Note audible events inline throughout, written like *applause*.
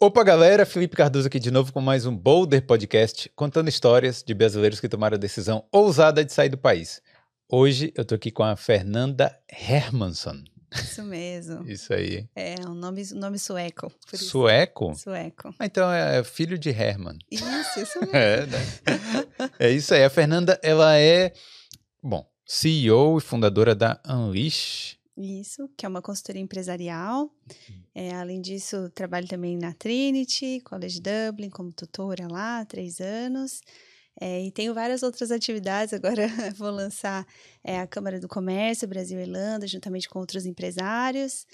Opa, galera! Felipe Cardoso aqui de novo com mais um Boulder Podcast, contando histórias de brasileiros que tomaram a decisão ousada de sair do país. Hoje eu tô aqui com a Fernanda Hermansson. Isso mesmo. Isso aí. É um nome, nome sueco. Sueco? Sueco. Ah, então é filho de Herman. Isso, isso *laughs* mesmo. É, né? é isso aí. A Fernanda, ela é, bom, CEO e fundadora da Unleash. Isso, que é uma consultoria empresarial. É, além disso, trabalho também na Trinity, College Dublin, como tutora lá há três anos. É, e tenho várias outras atividades. Agora *laughs* vou lançar é, a Câmara do Comércio Brasil e Irlanda, juntamente com outros empresários.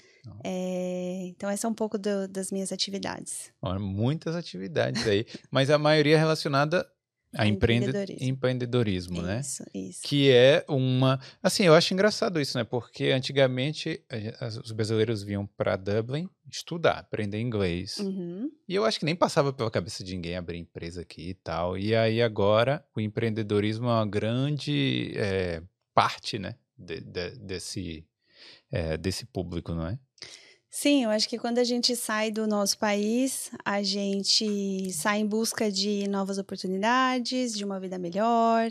É, então, essa é um pouco do, das minhas atividades. Muitas atividades aí, mas a maioria relacionada a empreendedorismo, empreendedorismo né? Isso, isso. Que é uma. Assim, eu acho engraçado isso, né? Porque antigamente os brasileiros vinham para Dublin estudar, aprender inglês. Uhum. E eu acho que nem passava pela cabeça de ninguém abrir empresa aqui e tal. E aí agora o empreendedorismo é uma grande é, parte, né? De, de, desse, é, desse público, não é? Sim, eu acho que quando a gente sai do nosso país, a gente sai em busca de novas oportunidades, de uma vida melhor.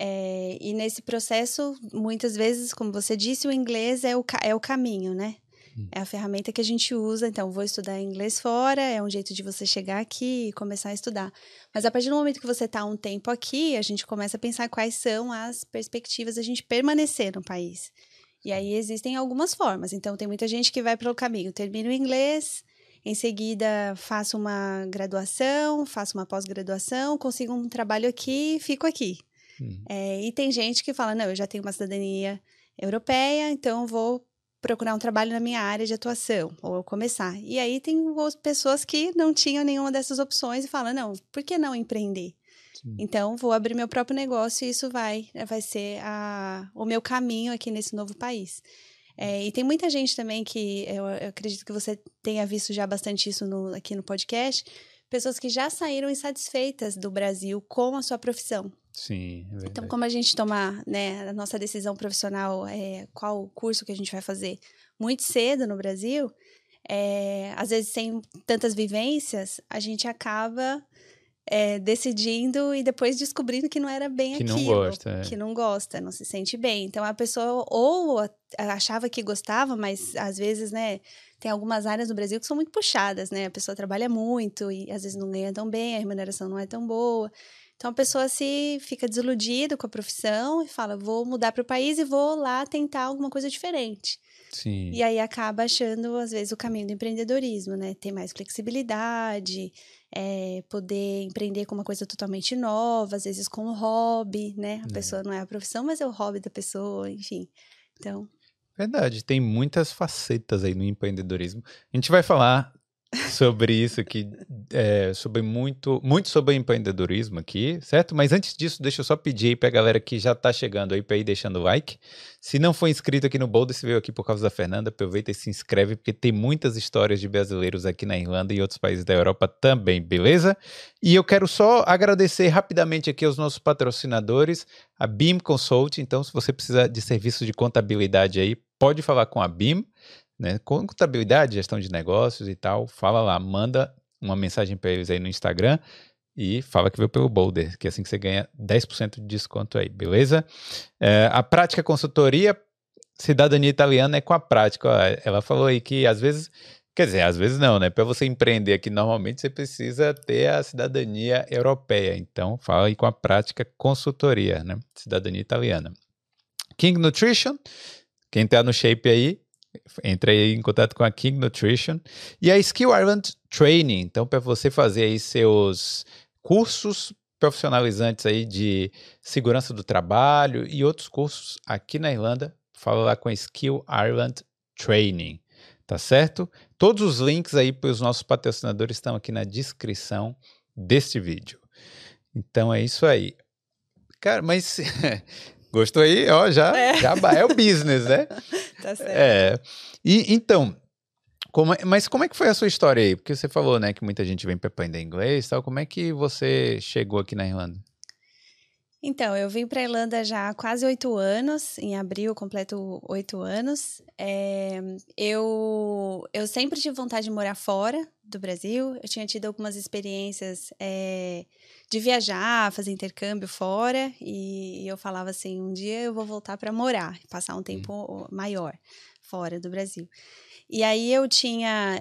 É, e nesse processo, muitas vezes, como você disse, o inglês é o, é o caminho, né? Hum. É a ferramenta que a gente usa. Então, vou estudar inglês fora, é um jeito de você chegar aqui e começar a estudar. Mas a partir do momento que você está um tempo aqui, a gente começa a pensar quais são as perspectivas de a gente permanecer no país. E aí existem algumas formas. Então, tem muita gente que vai pelo caminho, termina o inglês, em seguida faço uma graduação, faço uma pós-graduação, consigo um trabalho aqui, fico aqui. Hum. É, e tem gente que fala, não, eu já tenho uma cidadania europeia, então vou procurar um trabalho na minha área de atuação, ou começar. E aí tem pessoas que não tinham nenhuma dessas opções e falam, não, por que não empreender? Então, vou abrir meu próprio negócio e isso vai, vai ser a, o meu caminho aqui nesse novo país. É, e tem muita gente também que eu, eu, acredito que você tenha visto já bastante isso no, aqui no podcast, pessoas que já saíram insatisfeitas do Brasil com a sua profissão. Sim, é Então, como a gente tomar né, a nossa decisão profissional, é, qual curso que a gente vai fazer muito cedo no Brasil, é, às vezes sem tantas vivências, a gente acaba é, decidindo e depois descobrindo que não era bem que aquilo. Que não gosta. É. Que não gosta, não se sente bem. Então a pessoa ou achava que gostava, mas às vezes, né, tem algumas áreas no Brasil que são muito puxadas, né? A pessoa trabalha muito e às vezes não ganha tão bem, a remuneração não é tão boa. Então a pessoa se fica desiludida com a profissão e fala: vou mudar para o país e vou lá tentar alguma coisa diferente. Sim. E aí acaba achando, às vezes, o caminho do empreendedorismo, né? Ter mais flexibilidade, é, poder empreender com uma coisa totalmente nova, às vezes com um hobby, né? A é. pessoa não é a profissão, mas é o hobby da pessoa, enfim. Então. Verdade, tem muitas facetas aí no empreendedorismo. A gente vai falar sobre isso aqui, é, sobre muito, muito sobre empreendedorismo aqui, certo? Mas antes disso, deixa eu só pedir aí pra galera que já tá chegando aí pra ir deixando o like. Se não for inscrito aqui no Boulder, se veio aqui por causa da Fernanda, aproveita e se inscreve, porque tem muitas histórias de brasileiros aqui na Irlanda e outros países da Europa também, beleza? E eu quero só agradecer rapidamente aqui aos nossos patrocinadores, a BIM Consult. Então, se você precisa de serviço de contabilidade aí, pode falar com a BIM né? Contabilidade, gestão de negócios e tal, fala lá, manda uma mensagem para eles aí no Instagram e fala que veio pelo Boulder, que é assim que você ganha 10% de desconto aí, beleza? É, a prática consultoria, cidadania italiana é com a prática. Ela falou aí que às vezes, quer dizer, às vezes não, né? Para você empreender aqui, normalmente você precisa ter a cidadania europeia. Então, fala aí com a prática consultoria, né? Cidadania italiana. King Nutrition, quem tá no shape aí, entrei em contato com a King Nutrition e a Skill Island Training. Então, para você fazer aí seus cursos profissionalizantes aí de segurança do trabalho e outros cursos aqui na Irlanda, fala lá com a Skill Ireland Training, tá certo? Todos os links aí para os nossos patrocinadores estão aqui na descrição deste vídeo. Então é isso aí. Cara, mas *laughs* Gostou aí? Ó, já, é. já é o business, né? *laughs* tá certo. É. E, então, como é, mas como é que foi a sua história aí? Porque você falou, né, que muita gente vem para aprender inglês e tal. Como é que você chegou aqui na Irlanda? Então, eu vim para a Irlanda já há quase oito anos. Em abril, completo oito anos. É, eu, eu sempre tive vontade de morar fora do Brasil. Eu tinha tido algumas experiências é, de viajar, fazer intercâmbio fora. E, e eu falava assim: um dia eu vou voltar para morar, passar um tempo maior fora do Brasil. E aí eu tinha,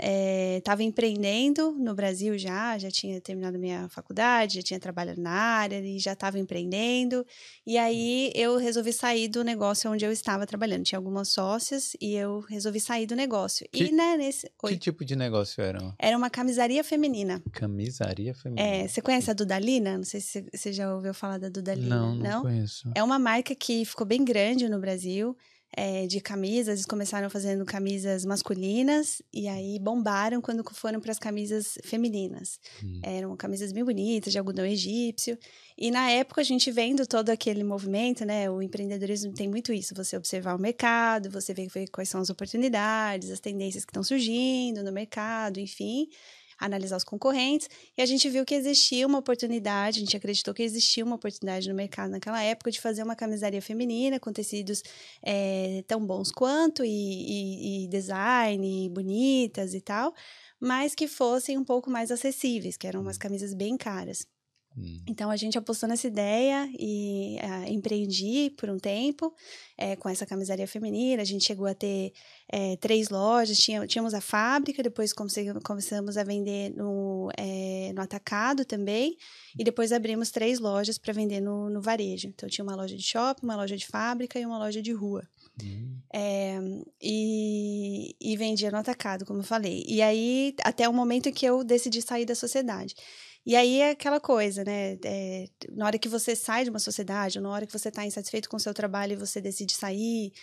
estava eh, empreendendo no Brasil já, já tinha terminado minha faculdade, já tinha trabalhado na área e já estava empreendendo. E aí eu resolvi sair do negócio onde eu estava trabalhando. Tinha algumas sócias e eu resolvi sair do negócio. Que, e né, nesse. Oi. Que tipo de negócio era? Era uma camisaria feminina. Camisaria feminina. É, você conhece a Dudalina? Não sei se você já ouviu falar da Dudalina. Não, não, não conheço. É uma marca que ficou bem grande no Brasil é, de camisas. Eles começaram fazendo camisas masculinas e aí bombaram quando foram para as camisas femininas. Hum. Eram camisas bem bonitas, de algodão egípcio. E na época, a gente vendo todo aquele movimento, né? O empreendedorismo tem muito isso. Você observar o mercado, você ver quais são as oportunidades, as tendências que estão surgindo no mercado, enfim analisar os concorrentes, e a gente viu que existia uma oportunidade, a gente acreditou que existia uma oportunidade no mercado naquela época de fazer uma camisaria feminina com tecidos é, tão bons quanto, e, e, e design, e bonitas e tal, mas que fossem um pouco mais acessíveis, que eram umas camisas bem caras. Hum. Então a gente apostou nessa ideia e uh, empreendi por um tempo é, com essa camisaria feminina. A gente chegou a ter é, três lojas, tinha, tínhamos a fábrica, depois começamos a vender no, é, no atacado também, e depois abrimos três lojas para vender no, no varejo. Então tinha uma loja de shopping, uma loja de fábrica e uma loja de rua. Hum. É, e, e vendia no atacado, como eu falei. E aí, até o momento que eu decidi sair da sociedade. E aí é aquela coisa, né? É, na hora que você sai de uma sociedade, ou na hora que você está insatisfeito com o seu trabalho e você decide sair,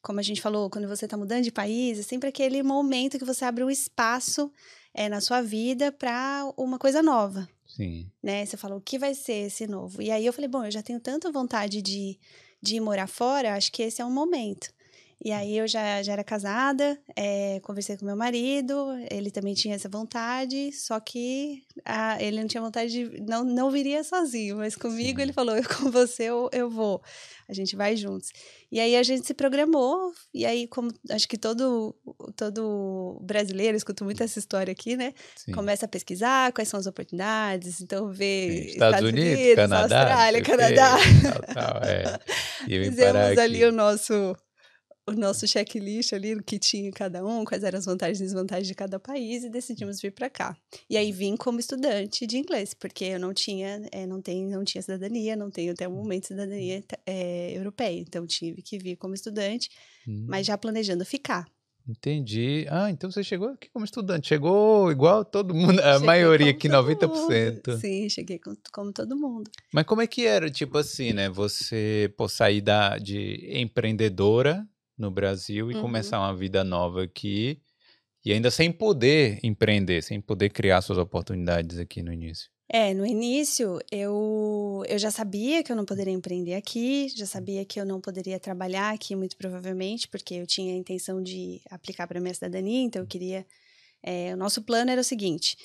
como a gente falou, quando você está mudando de país, é sempre aquele momento que você abre um espaço é, na sua vida para uma coisa nova. Sim. Né? Você falou, o que vai ser esse novo? E aí eu falei, bom, eu já tenho tanta vontade de, de ir morar fora, acho que esse é um momento. E aí eu já, já era casada, é, conversei com meu marido, ele também tinha essa vontade, só que a, ele não tinha vontade de. Não, não viria sozinho, mas comigo Sim. ele falou: eu com você eu, eu vou, a gente vai juntos. E aí a gente se programou, e aí, como acho que todo, todo brasileiro, escuto muito essa história aqui, né? Sim. Começa a pesquisar quais são as oportunidades, então vê Estados, Estados Unidos, Unidos, Canadá, Austrália, Canadá. Tal, tal, é. *laughs* Fizemos ali o nosso o nosso checklist ali, o que tinha cada um, quais eram as vantagens e desvantagens de cada país e decidimos vir para cá. E aí vim como estudante de inglês, porque eu não tinha, é, não tenho, não tinha cidadania, não tenho até o momento cidadania é, europeia, então tive que vir como estudante, hum. mas já planejando ficar. Entendi. Ah, então você chegou aqui como estudante. Chegou igual todo mundo, a cheguei maioria aqui, 90%. Mundo. Sim, cheguei como, como, todo mundo. Mas como é que era, tipo assim, né? Você pô, sair da, de empreendedora no Brasil e uhum. começar uma vida nova aqui e ainda sem poder empreender, sem poder criar suas oportunidades aqui no início. É, no início eu, eu já sabia que eu não poderia empreender aqui, já sabia que eu não poderia trabalhar aqui, muito provavelmente, porque eu tinha a intenção de aplicar para minha cidadania, então eu queria. É, o nosso plano era o seguinte: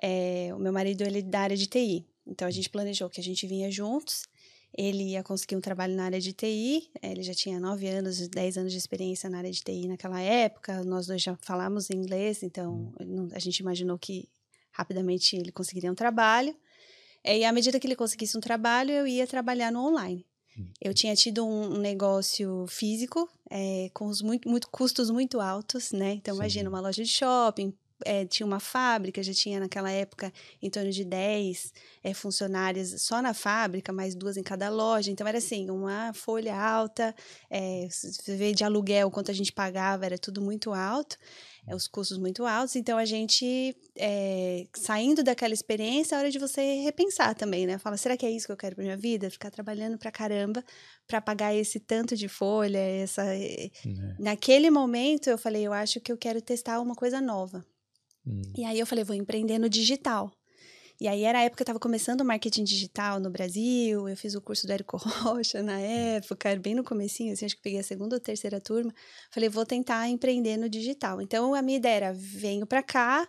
é, o meu marido ele é da área de TI, então a gente planejou que a gente vinha juntos ele ia conseguir um trabalho na área de TI, eh, ele já tinha 9 anos, 10 anos de experiência na área de TI naquela época, nós dois já falamos inglês, então a gente imaginou que rapidamente ele conseguiria um trabalho. E à medida que ele conseguisse um trabalho, eu ia trabalhar no online. Eu tinha tido um, negócio físico é, com os muito, muito, custos muito altos, né? Então, Sim. imagina uma loja de shopping, é, tinha uma fábrica, já tinha naquela época em torno de 10 é, funcionárias só na fábrica, mais duas em cada loja. Então era assim, uma folha alta, é, você vê de aluguel quanto a gente pagava, era tudo muito alto, é, os custos muito altos. Então a gente, é, saindo daquela experiência, é hora de você repensar também, né? Fala, será que é isso que eu quero para minha vida? Ficar trabalhando pra caramba para pagar esse tanto de folha, essa. É. Naquele momento eu falei, eu acho que eu quero testar uma coisa nova. Hum. E aí eu falei, vou empreender no digital. E aí era a época que eu estava começando o marketing digital no Brasil, eu fiz o curso do Érico *laughs* Rocha na época, era bem no comecinho, assim, acho que peguei a segunda ou terceira turma. Falei, vou tentar empreender no digital. Então a minha ideia era, venho para cá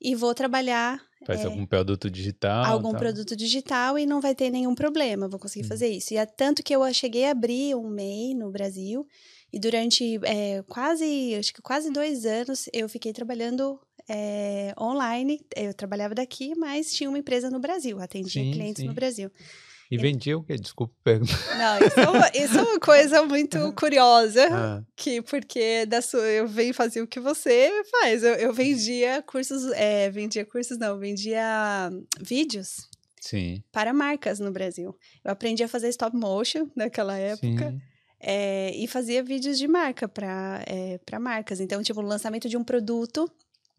e vou trabalhar Faz é, algum produto digital. Algum produto digital e não vai ter nenhum problema, vou conseguir hum. fazer isso. E é tanto que eu cheguei a abrir um MEI no Brasil e durante é, quase, acho que quase dois anos, eu fiquei trabalhando é, online. Eu trabalhava daqui, mas tinha uma empresa no Brasil, atendia sim, clientes sim. no Brasil. E vendia o quê? Desculpa perguntar. Não, isso é, uma, isso é uma coisa *laughs* muito curiosa, ah. que porque da sua, eu venho fazer o que você faz. Eu, eu vendia cursos, é, vendia cursos não, vendia vídeos Sim. para marcas no Brasil. Eu aprendi a fazer stop motion naquela época. É, e fazia vídeos de marca para é, marcas. Então, tipo, o lançamento de um produto,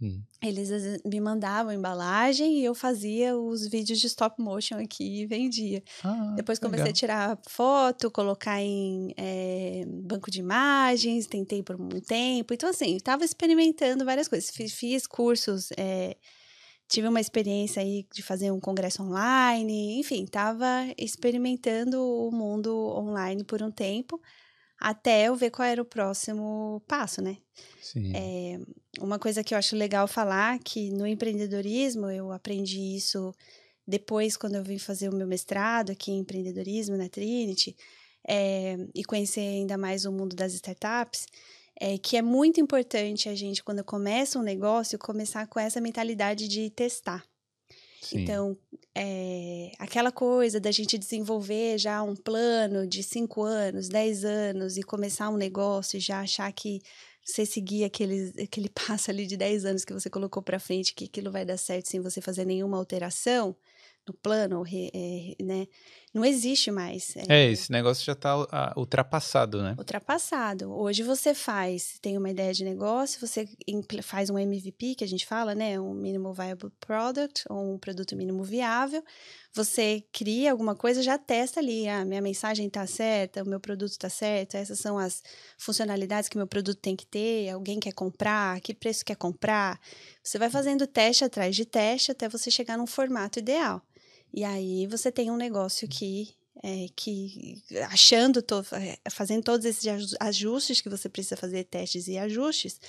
Hum. Eles me mandavam embalagem e eu fazia os vídeos de stop motion aqui e vendia. Ah, Depois comecei legal. a tirar foto, colocar em é, banco de imagens, tentei por um tempo. Então, assim, estava experimentando várias coisas. Fiz, fiz cursos, é, tive uma experiência aí de fazer um congresso online, enfim, estava experimentando o mundo online por um tempo até eu ver qual era o próximo passo, né? Sim. É, uma coisa que eu acho legal falar que no empreendedorismo eu aprendi isso depois quando eu vim fazer o meu mestrado aqui em empreendedorismo na Trinity é, e conhecer ainda mais o mundo das startups é que é muito importante a gente quando começa um negócio começar com essa mentalidade de testar Sim. Então, é, aquela coisa da gente desenvolver já um plano de cinco anos, dez anos e começar um negócio e já achar que você seguir aquele, aquele *laughs* passo ali de dez anos que você colocou para frente, que aquilo vai dar certo sem você fazer nenhuma alteração no plano, é, né? Não existe mais. É, é esse negócio já está uh, ultrapassado, né? Ultrapassado. Hoje você faz, tem uma ideia de negócio, você faz um MVP, que a gente fala, né? Um Minimal Viable Product, ou um produto mínimo viável. Você cria alguma coisa, já testa ali, ah, minha mensagem está certa, o meu produto está certo, essas são as funcionalidades que meu produto tem que ter, alguém quer comprar, que preço quer comprar. Você vai fazendo teste atrás de teste até você chegar num formato ideal. E aí você tem um negócio que é, que achando, to, é, fazendo todos esses ajustes que você precisa fazer, testes e ajustes,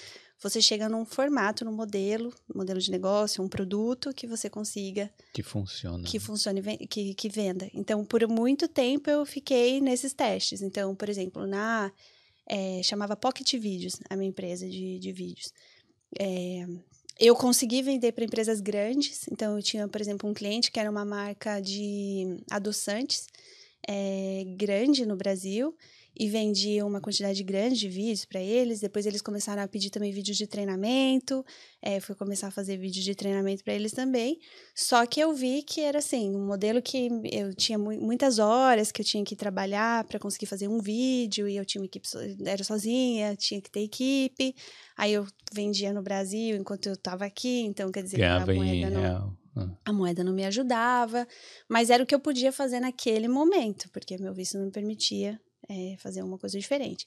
você chega num formato, num modelo, modelo de negócio, um produto que você consiga que funcione, que funcione, que, que venda. Então, por muito tempo eu fiquei nesses testes. Então, por exemplo, na é, chamava Pocket Vídeos, a minha empresa de, de vídeos. É, eu consegui vender para empresas grandes. Então, eu tinha, por exemplo, um cliente que era uma marca de adoçantes é, grande no Brasil e vendia uma quantidade grande de vídeos para eles. Depois eles começaram a pedir também vídeos de treinamento. É, fui começar a fazer vídeos de treinamento para eles também. Só que eu vi que era assim, um modelo que eu tinha mu muitas horas que eu tinha que trabalhar para conseguir fazer um vídeo e eu tinha uma equipe era sozinha, tinha que ter equipe. Aí eu vendia no Brasil enquanto eu estava aqui, então quer dizer, Ganhava a moeda não, real. Ah. A moeda não me ajudava, mas era o que eu podia fazer naquele momento, porque meu visto não me permitia é, fazer uma coisa diferente.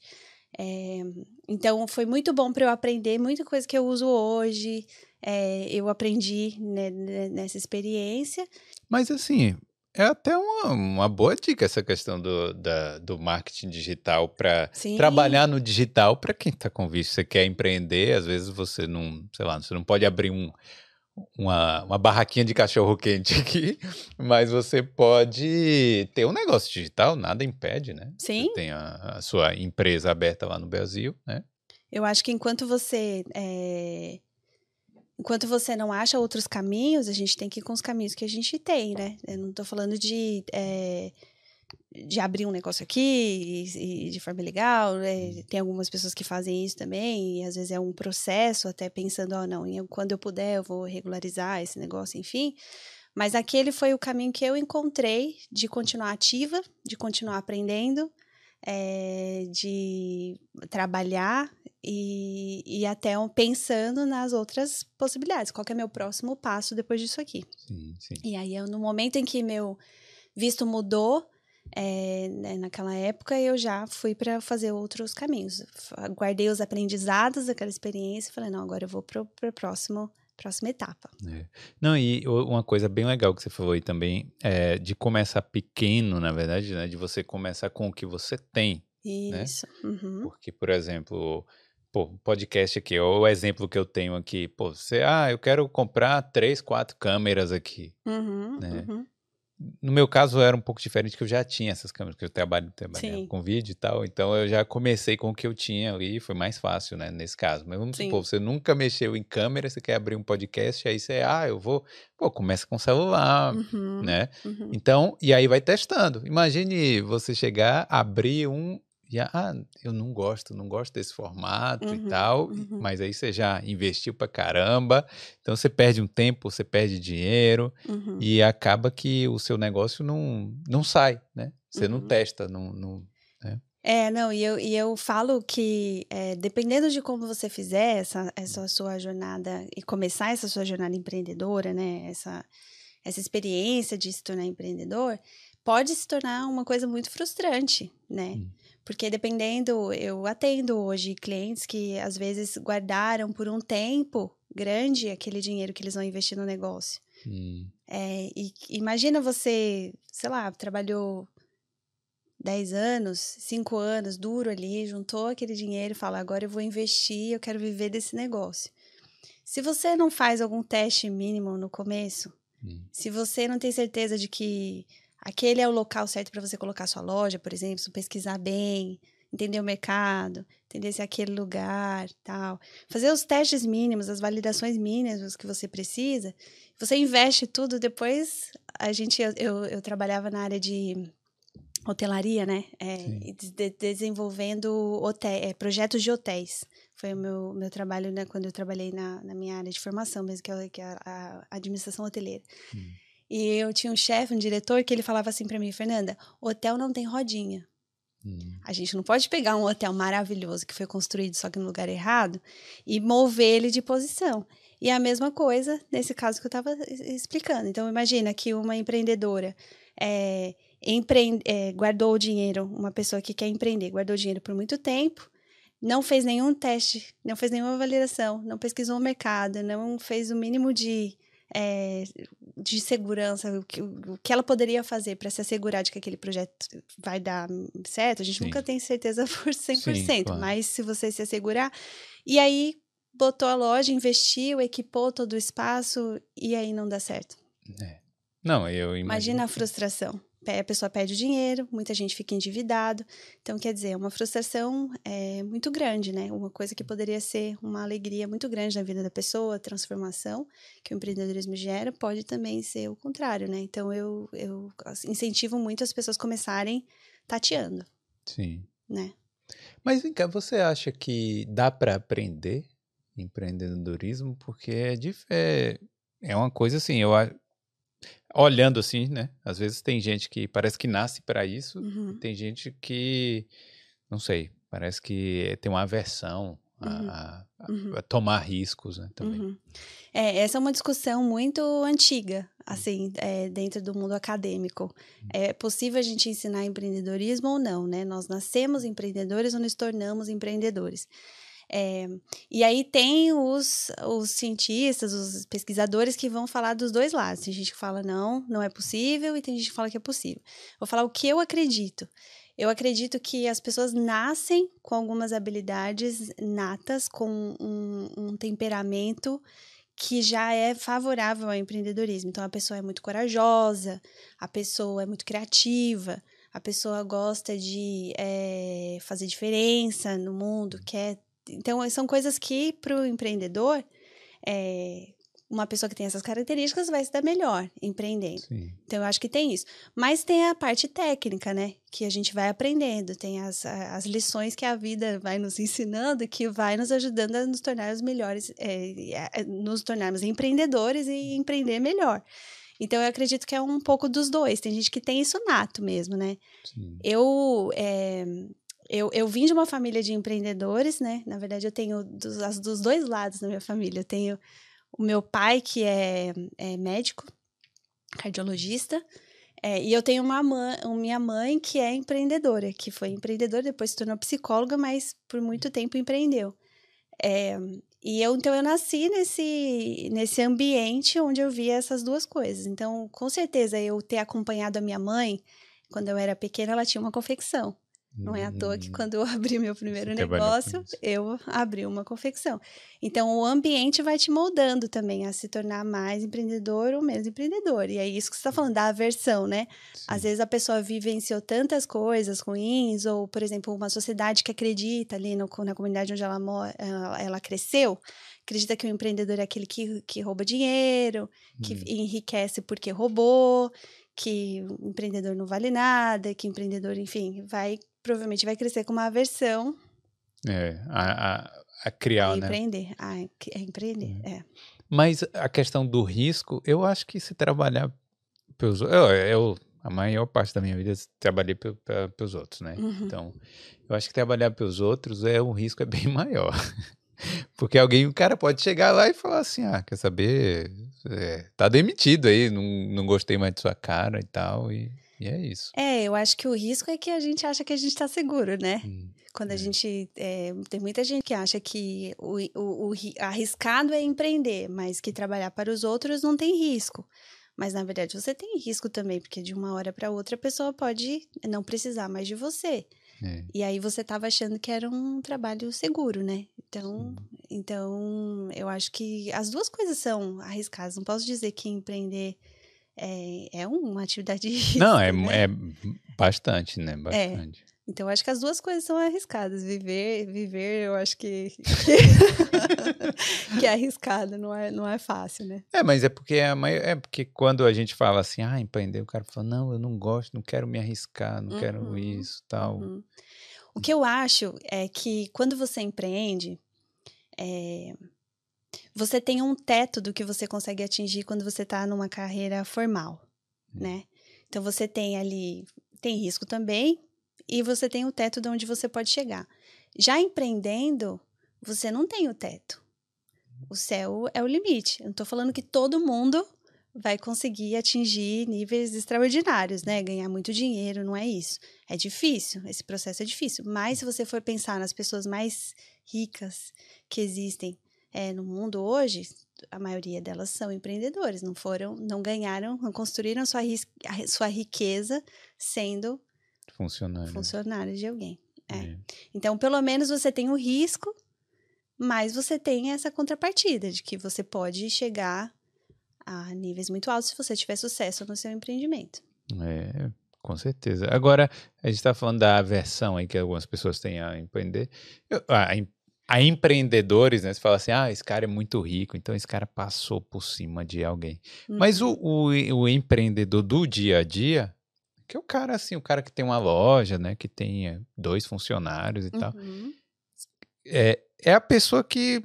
É, então, foi muito bom para eu aprender muita coisa que eu uso hoje. É, eu aprendi né, nessa experiência. Mas, assim, é até uma, uma boa dica essa questão do, da, do marketing digital para trabalhar no digital para quem está com visto. Você quer empreender, às vezes você não, sei lá, você não pode abrir um, uma, uma barraquinha de cachorro quente aqui, *laughs* mas você pode ter um negócio digital, nada impede, né? Sim. Você tem a, a sua empresa aberta lá no Brasil, né? Eu acho que enquanto você é... enquanto você não acha outros caminhos, a gente tem que ir com os caminhos que a gente tem, né? Eu não estou falando de é de abrir um negócio aqui e, e de forma legal. Né? Tem algumas pessoas que fazem isso também, e às vezes é um processo, até pensando, ó, oh, não, quando eu puder eu vou regularizar esse negócio, enfim. Mas aquele foi o caminho que eu encontrei de continuar ativa, de continuar aprendendo, é, de trabalhar e, e até pensando nas outras possibilidades. Qual é meu próximo passo depois disso aqui? Sim, sim. E aí, eu, no momento em que meu visto mudou, é, naquela época eu já fui para fazer outros caminhos. Guardei os aprendizados daquela experiência e falei, não, agora eu vou para a próxima etapa. É. Não, e uma coisa bem legal que você falou aí também, é de começar pequeno, na verdade, né? De você começar com o que você tem. Né? Isso. Né? Uhum. Porque, por exemplo, pô, podcast aqui, ou o exemplo que eu tenho aqui, pô, você, ah, eu quero comprar três, quatro câmeras aqui, Uhum, né? uhum. No meu caso era um pouco diferente, que eu já tinha essas câmeras, que eu trabalho, com vídeo e tal, então eu já comecei com o que eu tinha ali, foi mais fácil, né, nesse caso. Mas vamos Sim. supor, você nunca mexeu em câmera, você quer abrir um podcast, aí você, ah, eu vou, pô, começa com celular, Uhum, né? uhum. Então, e aí vai testando. Imagine você chegar, abrir um e ah, eu não gosto, não gosto desse formato e Uhum, tal, uhum. mas aí você já investiu pra caramba, então você perde um tempo, você perde dinheiro Uhum. e acaba que o seu negócio não, não sai, né? Você não Uhum. testa, não, não- É, não, e eu, e eu falo que é, dependendo de como você fizer essa, essa sua jornada e começar essa sua jornada empreendedora, né? Essa, essa experiência de se tornar empreendedor, pode se tornar uma coisa muito frustrante, né? Hum. Porque dependendo, eu atendo hoje clientes que às vezes guardaram por um tempo grande aquele dinheiro que eles vão investir no negócio. Hum, É, e imagina você, sei lá, trabalhou 10 anos, 5 anos, duro ali, juntou aquele dinheiro e fala: agora eu vou investir, eu quero viver desse negócio. Se você não faz algum teste mínimo no começo, hum, se você não tem certeza de que aquele é o local certo para você colocar sua loja, por exemplo, se pesquisar bem, entender o mercado, entender se é aquele lugar, tal, fazer os testes mínimos, as validações mínimas que você precisa, você investe tudo, depois a gente eu, eu, eu trabalhava na área de hotelaria, né? É, de- desenvolvendo hotel, é, projetos de hotéis. Foi o meu, meu trabalho né, quando eu trabalhei na, na minha área de formação mesmo, que é, que é a, a administração hoteleira. hum. E eu tinha um chefe, um diretor, que ele falava assim para mim, Fernanda, hotel não tem rodinha. hum. A gente não pode pegar um hotel maravilhoso que foi construído só que no lugar errado e mover ele de posição. E a mesma coisa nesse caso que eu estava explicando. Então, imagina que uma empreendedora é, é, guardou o dinheiro, uma pessoa que quer empreender, guardou o dinheiro por muito tempo, não fez nenhum teste, não fez nenhuma validação, não pesquisou o mercado, não fez o mínimo de, é, de segurança, o que, o que ela poderia fazer para se assegurar de que aquele projeto vai dar certo. A gente Sim. nunca tem certeza *laughs* por 100%, claro. mas se você se assegurar. E aí botou a loja, investiu, equipou todo o espaço e aí não dá certo. É. Não, eu imagino. Imagina a frustração. A pessoa perde o dinheiro, muita gente fica endividado. Então, quer dizer, é uma frustração é, muito grande, né? Uma coisa que poderia ser uma alegria muito grande na vida da pessoa, transformação que o empreendedorismo gera, pode também ser o contrário, né? Então, eu, eu assim, incentivo muito as pessoas começarem tateando, Sim. né? Mas vem cá, você acha que dá para aprender empreendedorismo? Porque é, é, é uma coisa assim, eu a- olhando assim, né? Às vezes tem gente que parece que nasce para isso, Uhum. tem gente que, não sei, parece que tem uma aversão a, Uhum. a- a- Uhum. a tomar riscos, né? Também. Uhum. É, essa é uma discussão muito antiga, assim, é, dentro do mundo acadêmico. É possível a gente ensinar empreendedorismo ou não, né? Nós nascemos empreendedores ou nos tornamos empreendedores. É, e aí tem os, os cientistas, os pesquisadores que vão falar dos dois lados. Tem gente que fala não, não é possível, e tem gente que fala que é possível. Vou falar o que eu acredito. Eu acredito que as pessoas nascem com algumas habilidades natas, com um, um temperamento que já é favorável ao empreendedorismo. Então, a pessoa é muito corajosa, a pessoa é muito criativa, a pessoa gosta de eh, fazer diferença no mundo, quer. Então, são coisas que, para o empreendedor, eh, uma pessoa que tem essas características vai se dar melhor empreendendo. Sim. Então, eu acho que tem isso. Mas tem a parte técnica, né? Que a gente vai aprendendo. Tem as, as lições que a vida vai nos ensinando, que vai nos ajudando a nos tornar os melhores, é, é, nos tornarmos empreendedores e empreender melhor. Então, eu acredito que é um pouco dos dois. Tem gente que tem isso nato mesmo, né? Sim. Eu, é, eu, eu vim de uma família de empreendedores, né? Na verdade, eu tenho dos, dos dois lados na minha família. Eu tenho o meu pai, que é, é médico, cardiologista, é, e eu tenho uma mãe, minha mãe, que é empreendedora, que foi empreendedora, depois se tornou psicóloga, mas por muito tempo empreendeu. É, e eu, então, eu nasci nesse, nesse ambiente onde eu via essas duas coisas. Então, com certeza, eu ter acompanhado a minha mãe, quando eu era pequena, ela tinha uma confecção. Não é à toa que quando eu *laughs* abri meu primeiro negócio, eu abri uma confecção. Então, o ambiente vai te moldando também a se tornar mais empreendedor ou menos empreendedor. E é isso que você está falando, da aversão, né? Sim. Às vezes a pessoa vivenciou tantas coisas ruins, ou, por exemplo, uma sociedade que acredita ali no, na comunidade onde ela, mora, ela, ela cresceu, acredita que o empreendedor é aquele que, que rouba dinheiro, que hum. enriquece porque roubou, que o empreendedor não vale nada, que o empreendedor, enfim, vai provavelmente vai crescer com uma aversão. É, a, a, a criar, a né? Empreender, a, a empreender, é. é. Mas a questão do risco, eu acho que se trabalhar pelos eu, eu a maior parte da minha vida trabalhei pelos outros, né? Uhum. Então, eu acho que trabalhar pelos outros é um risco é bem *laughs* maior. Porque alguém, o cara pode chegar lá e falar assim: ah, quer saber? É, tá demitido aí, não, não gostei mais de sua cara e tal. E, e é isso. É, eu acho que o risco é que a gente acha que a gente tá seguro, né? Hum, Quando a é. gente. É, tem muita gente que acha que o, o, o arriscado é empreender, mas que trabalhar para os outros não tem risco. Mas na verdade você tem risco também, porque de uma hora para outra a pessoa pode não precisar mais de você. É. E aí você estava achando que era um trabalho seguro, né? Então, então, eu acho que as duas coisas são arriscadas. Não posso dizer que empreender é, é uma atividade de *laughs* Não, é, né? é bastante, né? É. Bastante. É. Então, acho que as duas coisas são arriscadas. Viver, viver, eu acho que, que, *laughs* é arriscado, não é, não é fácil, né? É, mas é porque, é, é porque quando a gente fala assim, ah, empreender, o cara fala, não, eu não gosto, não quero me arriscar, não uhum, quero isso, tal. Uhum. O que eu acho é que quando você empreende, é, você tem um teto do que você consegue atingir quando você está numa carreira formal, hum. né? Então você tem ali, tem risco também, e você tem o teto de onde você pode chegar. Já empreendendo, você não tem o teto. O céu é o limite. Eu não estou falando que todo mundo vai conseguir atingir níveis extraordinários, né? Ganhar muito dinheiro, não é isso. É difícil, esse processo é difícil. Mas se você for pensar nas pessoas mais ricas que existem é, no mundo hoje, a maioria delas são empreendedores, não foram, não ganharam, não construíram sua, sua riqueza sendo funcionário, funcionário de alguém. É. É. Então, pelo menos você tem o risco, mas você tem essa contrapartida de que você pode chegar a níveis muito altos se você tiver sucesso no seu empreendimento. É, com certeza. Agora, a gente está falando da aversão aí que algumas pessoas têm a empreender. Eu, a, a, empreendedores, né? Você fala assim, ah, esse cara é muito rico, então esse cara passou por cima de alguém. Uhum. Mas o, o, o, empreendedor do dia a dia, que é o cara assim, o cara que tem uma loja, né? Que tem dois funcionários e uhum. tal. É, é a pessoa que,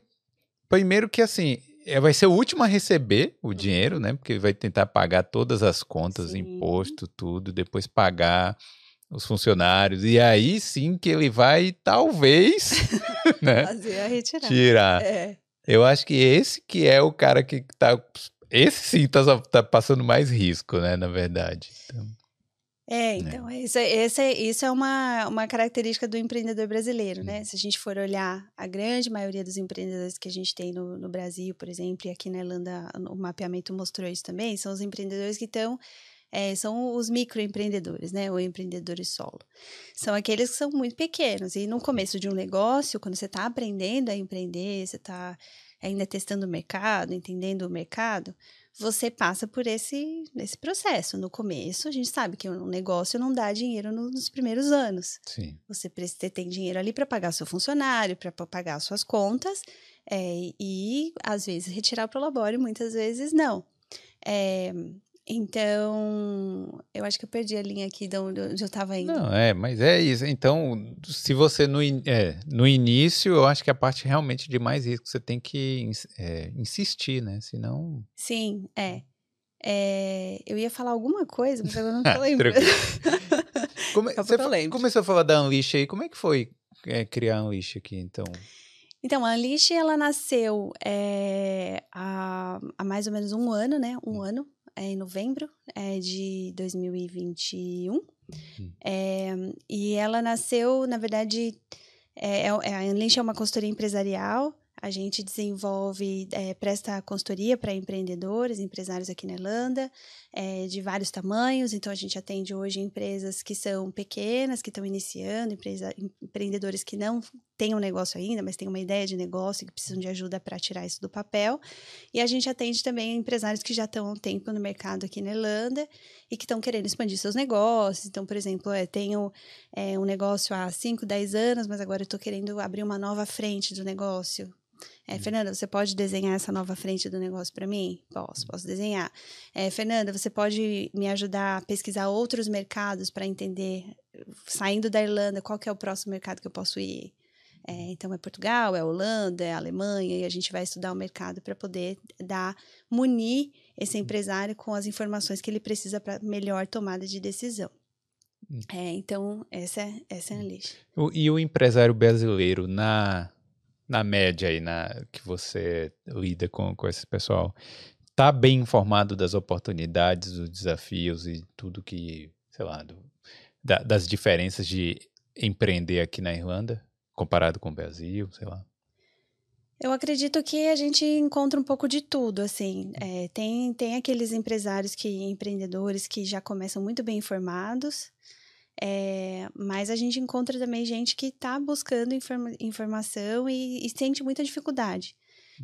primeiro que assim, é, vai ser o último a receber o dinheiro, né? Porque vai tentar pagar todas as contas, sim. imposto, tudo, depois pagar os funcionários. E aí sim que ele vai, talvez, *laughs* né? Fazer a retirar. Tirar. É. Eu acho que esse que é o cara que tá. Esse sim tá, tá passando mais risco, né? Na verdade. Então... É, então, é. Isso, essa, isso é uma, uma característica do empreendedor brasileiro, né? Uhum. Se a gente for olhar a grande maioria dos empreendedores que a gente tem no, no Brasil, por exemplo, e aqui na Irlanda o mapeamento mostrou isso também, são os empreendedores que estão é, são os microempreendedores, né? Ou empreendedores solo. São aqueles que são muito pequenos. E no começo de um negócio, quando você está aprendendo a empreender, você está ainda testando o mercado, entendendo o mercado, você passa por esse, esse processo. No começo, a gente sabe que um negócio não dá dinheiro nos primeiros anos. Sim. Você, tem dinheiro ali para pagar seu funcionário, para pagar suas contas, é, e às vezes retirar para o labore, muitas vezes não. É, então, eu acho que eu perdi a linha aqui de onde eu estava indo. Não, é, mas é isso. Então, se você no, é, no início, eu acho que a parte realmente de mais risco você tem que é, insistir, né? Senão. Sim, é. é. Eu ia falar alguma coisa, mas agora não tô *laughs* lembrando. *laughs* Come, você começou a falar da Unleash aí. Como é que foi é, criar a Unleash aqui, então? Então, a Unleash, ela nasceu é, há, há mais ou menos um ano, né? Um hum. ano é, em novembro é, de 2021. Uhum. É, e ela nasceu, na verdade, é, é, a Unleash é uma consultoria empresarial. A gente desenvolve, é, presta consultoria para empreendedores, empresários aqui na Irlanda, é, de vários tamanhos. Então, a gente atende hoje empresas que são pequenas, que estão iniciando, empresa, empreendedores que não têm um negócio ainda, mas têm uma ideia de negócio e que precisam de ajuda para tirar isso do papel. E a gente atende também empresários que já estão há um tempo no mercado aqui na Irlanda e que estão querendo expandir seus negócios. Então, por exemplo, é, tenho é, um negócio há 5, 10 anos, mas agora eu estou querendo abrir uma nova frente do negócio é, Fernanda, você pode desenhar essa nova frente do negócio para mim? Posso, posso desenhar. É, Fernanda, você pode me ajudar a pesquisar outros mercados para entender, saindo da Irlanda, qual é o próximo mercado que eu posso ir? É, então, é Portugal, é Holanda, é Alemanha, e a gente vai estudar o mercado para poder dar, munir esse empresário com as informações que ele precisa para melhor tomada de decisão. Hum. É, então, essa é, essa é a lista. E o empresário brasileiro na na média aí na, que você lida com, com esse pessoal, tá bem informado das oportunidades, dos desafios e tudo que, sei lá, do, da, das diferenças de empreender aqui na Irlanda, comparado com o Brasil, sei lá? Eu acredito que a gente encontra um pouco de tudo, assim. É, tem, tem aqueles empresários que, empreendedores que já começam muito bem informados, é, mas a gente encontra também gente que está buscando informa informação e, e, sente muita dificuldade.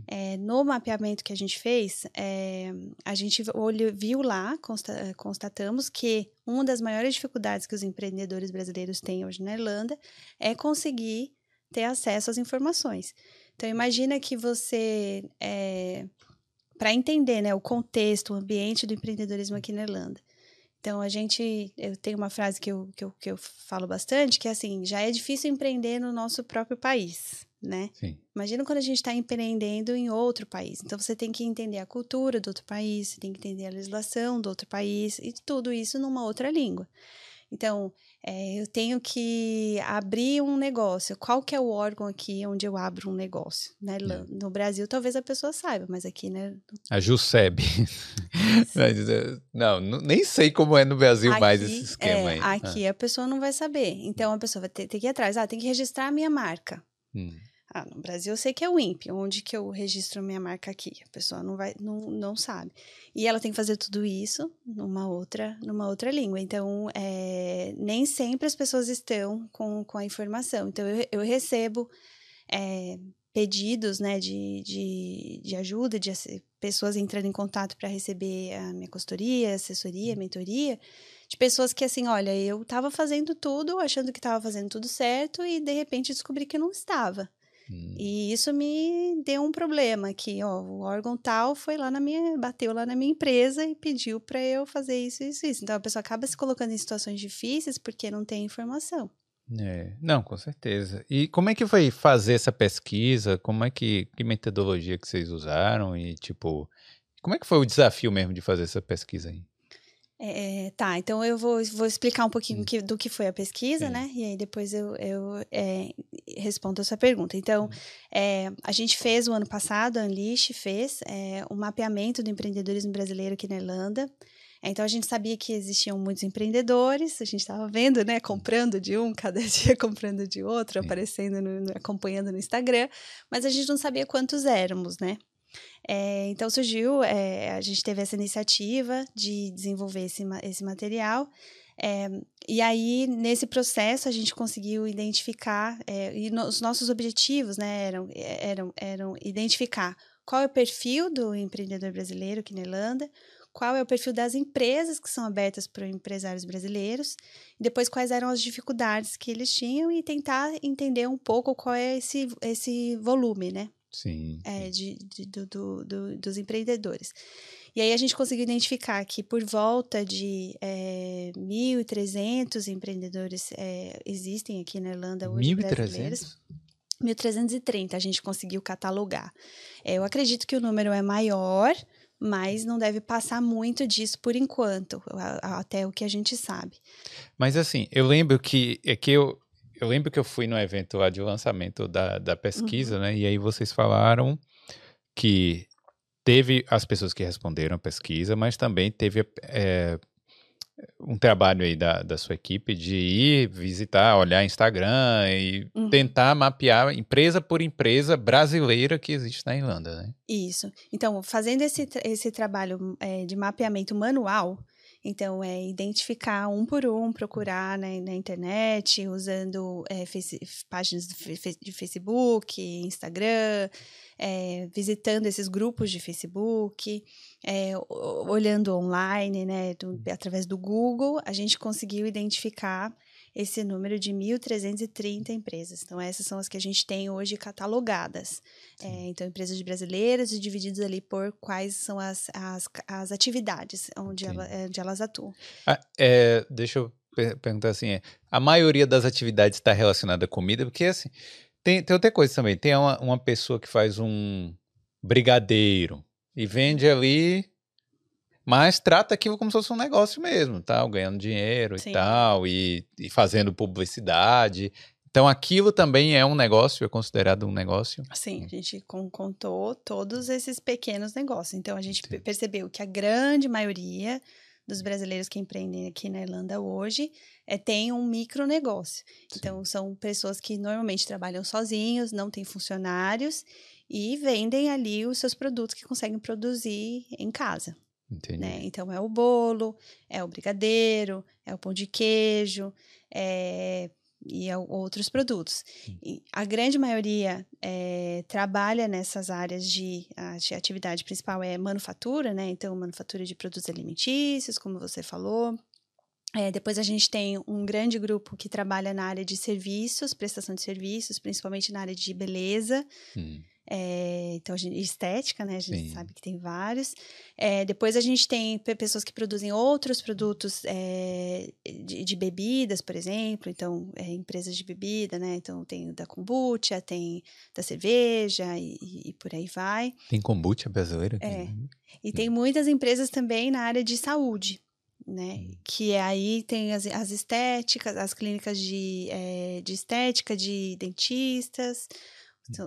É, no mapeamento que a gente fez, é, a gente olhou, viu lá, consta, constatamos que uma das maiores dificuldades que os empreendedores brasileiros têm hoje na Irlanda é conseguir ter acesso às informações. Então, imagina que você, é, para entender né, o contexto, o ambiente do empreendedorismo aqui na Irlanda, então, a gente. Eu tenho uma frase que eu, que eu, que eu falo bastante, que é assim: já é difícil empreender no nosso próprio país, né? Sim. Imagina quando a gente está empreendendo em outro país. Então, você tem que entender a cultura do outro país, você tem que entender a legislação do outro país, e tudo isso numa outra língua. Então, é, eu tenho que abrir um negócio. Qual que é o órgão aqui onde eu abro um negócio? Né? É. No Brasil, talvez a pessoa saiba, mas aqui, né? A JUSEB. *laughs* Eh, não, nem sei como é no Brasil aqui, mais esse esquema é, aí. Aqui ah. a pessoa não vai saber. Então, a pessoa vai ter, ter que ir atrás. Ah, tem que registrar a minha marca. Hum. Ah, no Brasil eu sei que é o INPE, onde que eu registro minha marca aqui. A pessoa não vai, não, não sabe. E ela tem que fazer tudo isso numa outra, numa outra língua. Então, é, nem sempre as pessoas estão com, com a informação. Então, eu, eu recebo é, pedidos né, de, de, de ajuda, de pessoas entrando em contato para receber a minha consultoria, assessoria, mentoria, de pessoas que assim, olha, eu estava fazendo tudo, achando que estava fazendo tudo certo e de repente descobri que não estava. Hum. E isso me deu um problema que, ó, o órgão tal foi lá na minha, bateu lá na minha empresa e pediu para eu fazer isso, isso, isso. Então a pessoa acaba se colocando em situações difíceis porque não tem informação. É, não, com certeza. E como é que foi fazer essa pesquisa? Como é que, que metodologia que vocês usaram? E, tipo, como é que foi o desafio mesmo de fazer essa pesquisa aí? É, tá, então eu vou, vou explicar um pouquinho hum. que, do que foi a pesquisa, Sim. né? E aí depois eu, eu é, respondo a sua pergunta. Então, hum. é, a gente fez o ano passado, a Unleash fez é, um mapeamento do empreendedorismo brasileiro aqui na Irlanda. Então a gente sabia que existiam muitos empreendedores, a gente estava vendo, né, comprando de um, cada *laughs* dia comprando de outro, Sim. aparecendo, no, acompanhando no Instagram, mas a gente não sabia quantos éramos, né? É, então surgiu, é, a gente teve essa iniciativa de desenvolver esse, esse material. É, e aí, nesse processo, a gente conseguiu identificar, e no, os nossos objetivos né, eram, eram, eram identificar qual é o perfil do empreendedor brasileiro aqui na Irlanda, qual é o perfil das empresas que são abertas para empresários brasileiros, depois quais eram as dificuldades que eles tinham e tentar entender um pouco qual é esse, esse volume, né? Sim. É, de, de do, do, do, dos empreendedores. E aí a gente conseguiu identificar que por volta de é, 1.300 empreendedores é, existem aqui na Irlanda hoje 1.300? 1.330 a gente conseguiu catalogar. É, eu acredito que o número é maior, mas não deve passar muito disso por enquanto, até o que a gente sabe. Mas assim, eu lembro que é que eu eu lembro que eu fui no evento lá de lançamento da, da pesquisa, uhum. né? E aí vocês falaram que teve as pessoas que responderam a pesquisa, mas também teve é, um trabalho aí da, da sua equipe de ir visitar, olhar Instagram e uhum. tentar mapear empresa por empresa brasileira que existe na Irlanda, né? Isso. Então, fazendo esse, esse trabalho é, de mapeamento manual, então, é identificar um por um, procurar né, na internet, usando é, páginas de Facebook, Instagram, é, visitando esses grupos de Facebook, é, olhando online, né, do, através do Google, a gente conseguiu identificar esse número de 1.330 empresas. Então, essas são as que a gente tem hoje catalogadas. É, então, empresas brasileiras e divididas ali por quais são as, as, as atividades onde, ela, é, onde elas atuam. Ah, é, deixa eu per perguntar assim, é, a maioria das atividades está relacionada à comida, porque assim, tem, tem outra coisa também, tem uma, uma pessoa que faz um brigadeiro e vende ali mas trata aquilo como se fosse um negócio mesmo, tal, ganhando dinheiro Sim. e tal, e, e, fazendo publicidade. Então aquilo também é um negócio, é considerado um negócio? Sim, a gente contou todos esses pequenos negócios. Então a gente Sim. percebeu que a grande maioria dos brasileiros que empreendem aqui na Irlanda hoje é, tem um micronegócio. Então são pessoas que normalmente trabalham sozinhos, não têm funcionários e vendem ali os seus produtos que conseguem produzir em casa. Né? Então é o bolo, é o brigadeiro, é o pão de queijo, é, e outros produtos. E a grande maioria é, trabalha nessas áreas de atividade principal é manufatura, né? Então manufatura de produtos alimentícios, como você falou. É, depois a gente tem um grande grupo que trabalha na área de serviços, prestação de serviços, principalmente na área de beleza. Hum. É, então, a gente, estética, né? A gente Sim. sabe que tem vários. É, depois a gente tem pessoas que produzem outros produtos é, de, de, bebidas, por exemplo. Então, empresas de bebida, né? Então, tem da kombucha, tem da cerveja e, e por aí vai. Tem kombucha brasileira? É. E tem muitas empresas também na área de saúde. Né? Hum. Que aí tem as, as estéticas, as clínicas de, de estética, de dentistas,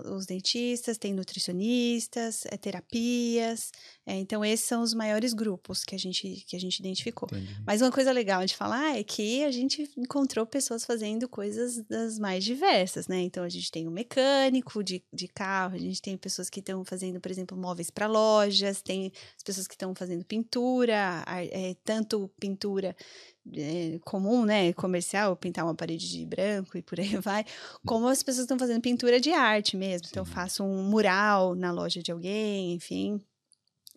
os dentistas, tem nutricionistas, é, terapias. É, então, esses são os maiores grupos que a gente, que a gente identificou. Entendi. Mas uma coisa legal de falar é que a gente encontrou pessoas fazendo coisas das mais diversas, né? Então, a gente tem um mecânico de, de carro, a gente tem pessoas que estão fazendo, por exemplo, móveis para lojas, tem as pessoas que estão fazendo pintura, é, tanto pintura é, comum, né, comercial, pintar uma parede de branco e por aí *laughs* vai, como as pessoas estão fazendo pintura de arte mesmo. Então, Sim. Então, faço um mural na loja de alguém, enfim.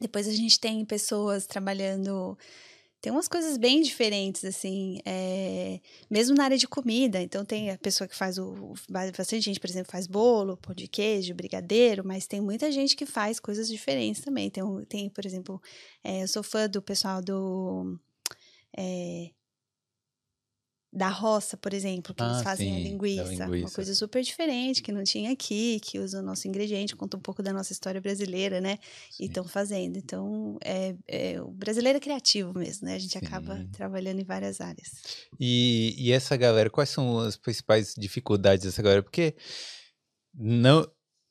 Depois a gente tem pessoas trabalhando. Tem umas coisas bem diferentes, assim, é, mesmo na área de comida. Então, tem a pessoa que faz o. Bastante gente, por exemplo, faz bolo, pão de queijo, brigadeiro, mas tem muita gente que faz coisas diferentes também. Tem, tem por exemplo, é, eu sou fã do pessoal do é, da roça, por exemplo, que ah, eles fazem sim, a linguiça, linguiça, uma coisa super diferente que não tinha aqui, que usa o nosso ingrediente, conta um pouco da nossa história brasileira, né? Sim. E estão fazendo. Então, é, é, o brasileiro é criativo mesmo, né? A gente sim. acaba trabalhando em várias áreas. E, e essa galera, quais são as principais dificuldades dessa galera? Porque não,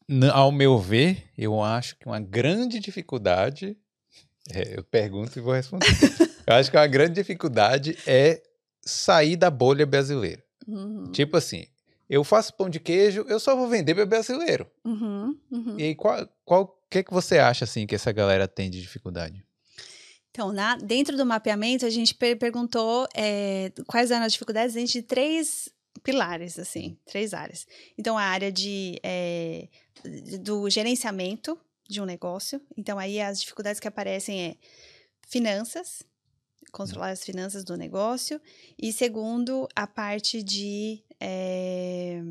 não ao meu ver, eu acho que uma grande dificuldade, é, eu pergunto e vou responder. *laughs* Eu acho que uma grande dificuldade é sair da bolha brasileira. Uhum. Tipo assim, eu faço pão de queijo, eu só vou vender para brasileiro. Uhum, uhum. E aí, qual, qual que, que você acha assim que essa galera tem de dificuldade? Então, na, dentro do mapeamento, a gente per perguntou é, quais eram as dificuldades dentro de três pilares, assim, três áreas. Então, a área de, é, do gerenciamento de um negócio. Então, aí as dificuldades que aparecem é finanças, controlar as finanças do negócio. E segundo, a parte de é,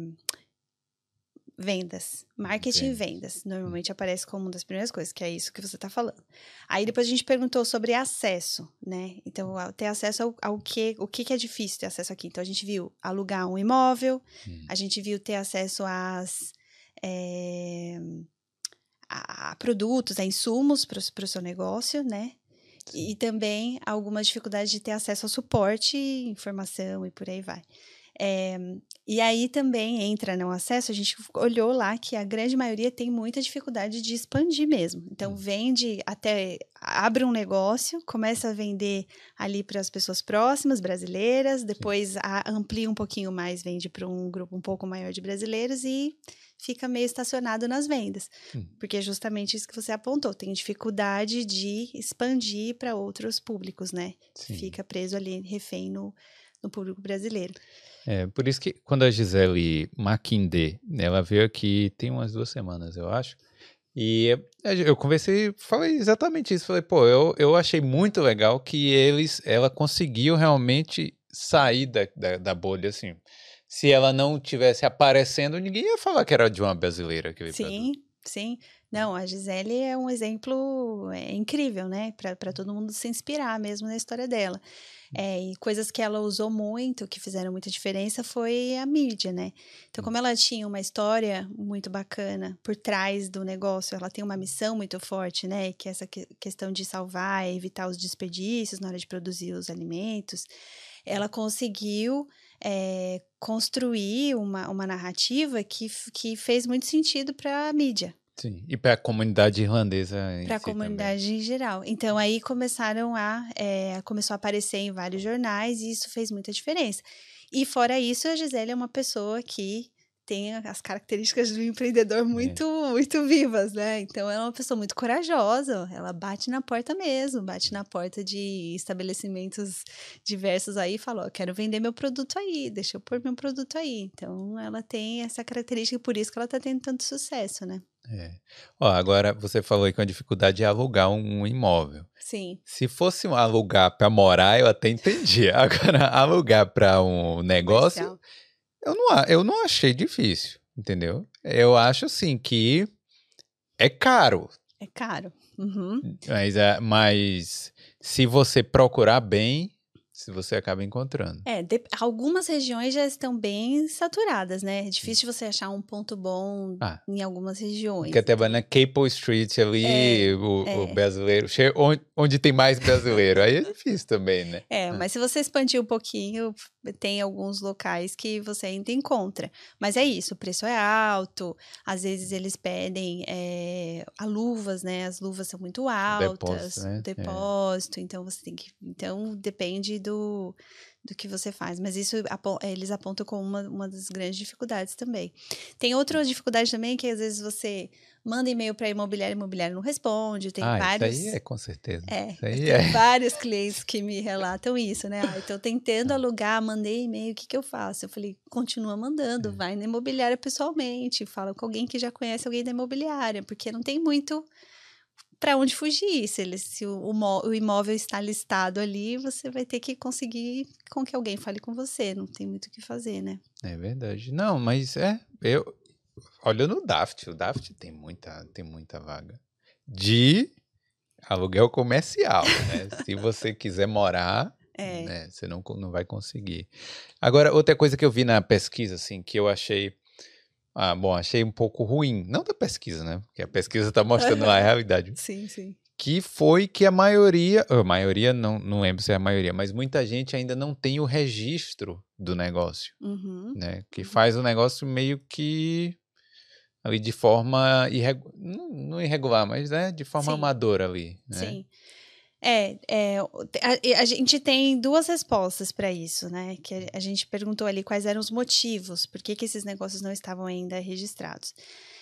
vendas, marketing e vendas. Normalmente aparece como uma das primeiras coisas, que é isso que você está falando. Aí depois a gente perguntou sobre acesso, né? Então, ter acesso ao, ao que, o que, que é difícil ter acesso aqui. Então, a gente viu alugar um imóvel, hum. a gente viu ter acesso às. É, a produtos, a insumos para o seu negócio, né? E também algumas dificuldades de ter acesso ao suporte, informação e por aí vai. É, E aí também entra no acesso, a gente olhou lá que a grande maioria tem muita dificuldade de expandir mesmo. Então, vende até abre um negócio, começa a vender ali para as pessoas próximas, brasileiras, depois a, amplia um pouquinho mais, vende para um grupo um pouco maior de brasileiros e fica meio estacionado nas vendas. Hum. Porque é justamente isso que você apontou, tem dificuldade de expandir para outros públicos, né? Sim. Fica preso ali, refém no, no público brasileiro. É, por isso que quando a Gisele Maquindé, ela veio aqui tem umas duas semanas, eu acho, e eu conversei, falei exatamente isso, falei, pô, eu, eu achei muito legal que eles, ela conseguiu realmente sair da, da, da bolha, assim, se ela não tivesse aparecendo, ninguém ia falar que era de uma brasileira. Que sim, sim. Não, a Gisele é um exemplo é, incrível, né? Para todo mundo se inspirar mesmo na história dela. É, e coisas que ela usou muito, que fizeram muita diferença, foi a mídia, né? Então, como ela tinha uma história muito bacana por trás do negócio, ela tem uma missão muito forte, né? Que é essa questão de salvar, evitar os desperdícios na hora de produzir os alimentos. Ela conseguiu é, construir uma, uma narrativa que, que fez muito sentido para a mídia, Sim, e para a comunidade irlandesa Para a si comunidade também. em geral. Então, aí começaram a... É, começou a aparecer em vários jornais e isso fez muita diferença. E fora isso, a Gisele é uma pessoa que tem as características do empreendedor muito, é. muito vivas, né? Então, ela é uma pessoa muito corajosa, ela bate na porta mesmo, bate na porta de estabelecimentos diversos aí e fala, quero vender meu produto aí, deixa eu pôr meu produto aí. Então, ela tem essa característica, por isso que ela está tendo tanto sucesso, né? É. Ó, agora você falou aí que a dificuldade de alugar um, imóvel. Sim. Se fosse um alugar para morar, eu até entendi. *laughs* Agora, alugar para um negócio, eu não, eu não achei difícil, entendeu? Eu acho assim que é caro. É caro. Uhum. Mas, é, mas se você procurar bem, se você acaba encontrando. É, de, algumas regiões já estão bem saturadas, né? É difícil você achar um ponto bom ah, em algumas regiões. Que até vai na Capel Street ali, é, o, é. o, brasileiro, onde, onde, tem mais brasileiro, aí é *laughs* difícil também, né? É, ah. mas se você expandir um pouquinho, tem alguns locais que você ainda encontra. Mas é isso, o preço é alto, às vezes eles pedem é, a luvas, né? As luvas são muito altas, depósito, né? depósito então você tem que... Então, depende do do, do que você faz. Mas isso eles apontam como uma, uma das grandes dificuldades também. Tem outra dificuldade também que às vezes você manda e-mail para imobiliário, imobiliário não responde. Tem ah, vários. Isso aí é com certeza. É, tem é. *laughs* vários clientes que me relatam isso, né? Ah, então tentando alugar, mandei e-mail, o que, que eu faço? Eu falei, continua mandando, é. vai na imobiliária pessoalmente, fala com alguém que já conhece alguém da imobiliária, porque não tem muito para onde fugir. Se, ele, se o, o, imóvel está listado ali, você vai ter que conseguir com que alguém fale com você. Não tem muito o que fazer, né? É verdade. Não, mas é. Eu, olha no Daft. O Daft tem muita, tem muita vaga. De aluguel comercial, né? *laughs* se você quiser morar. É. Né, você não, não vai conseguir. Agora, outra coisa que eu vi na pesquisa, assim, que eu achei ah, bom, achei um pouco ruim. Não da pesquisa, né? Porque a pesquisa está mostrando lá a realidade. *laughs* Sim, sim. Que foi que a maioria, a maioria, não, não lembro se é a maioria, mas muita gente ainda não tem o registro do negócio. Uhum. Né? Que faz o negócio meio que ali de forma irregular, não, não irregular, mas né, de forma Sim. amadora ali. Né? Sim. É, é a, a, gente tem duas respostas para isso, né? Que a, gente perguntou ali quais eram os motivos, por que, que esses negócios não estavam ainda registrados.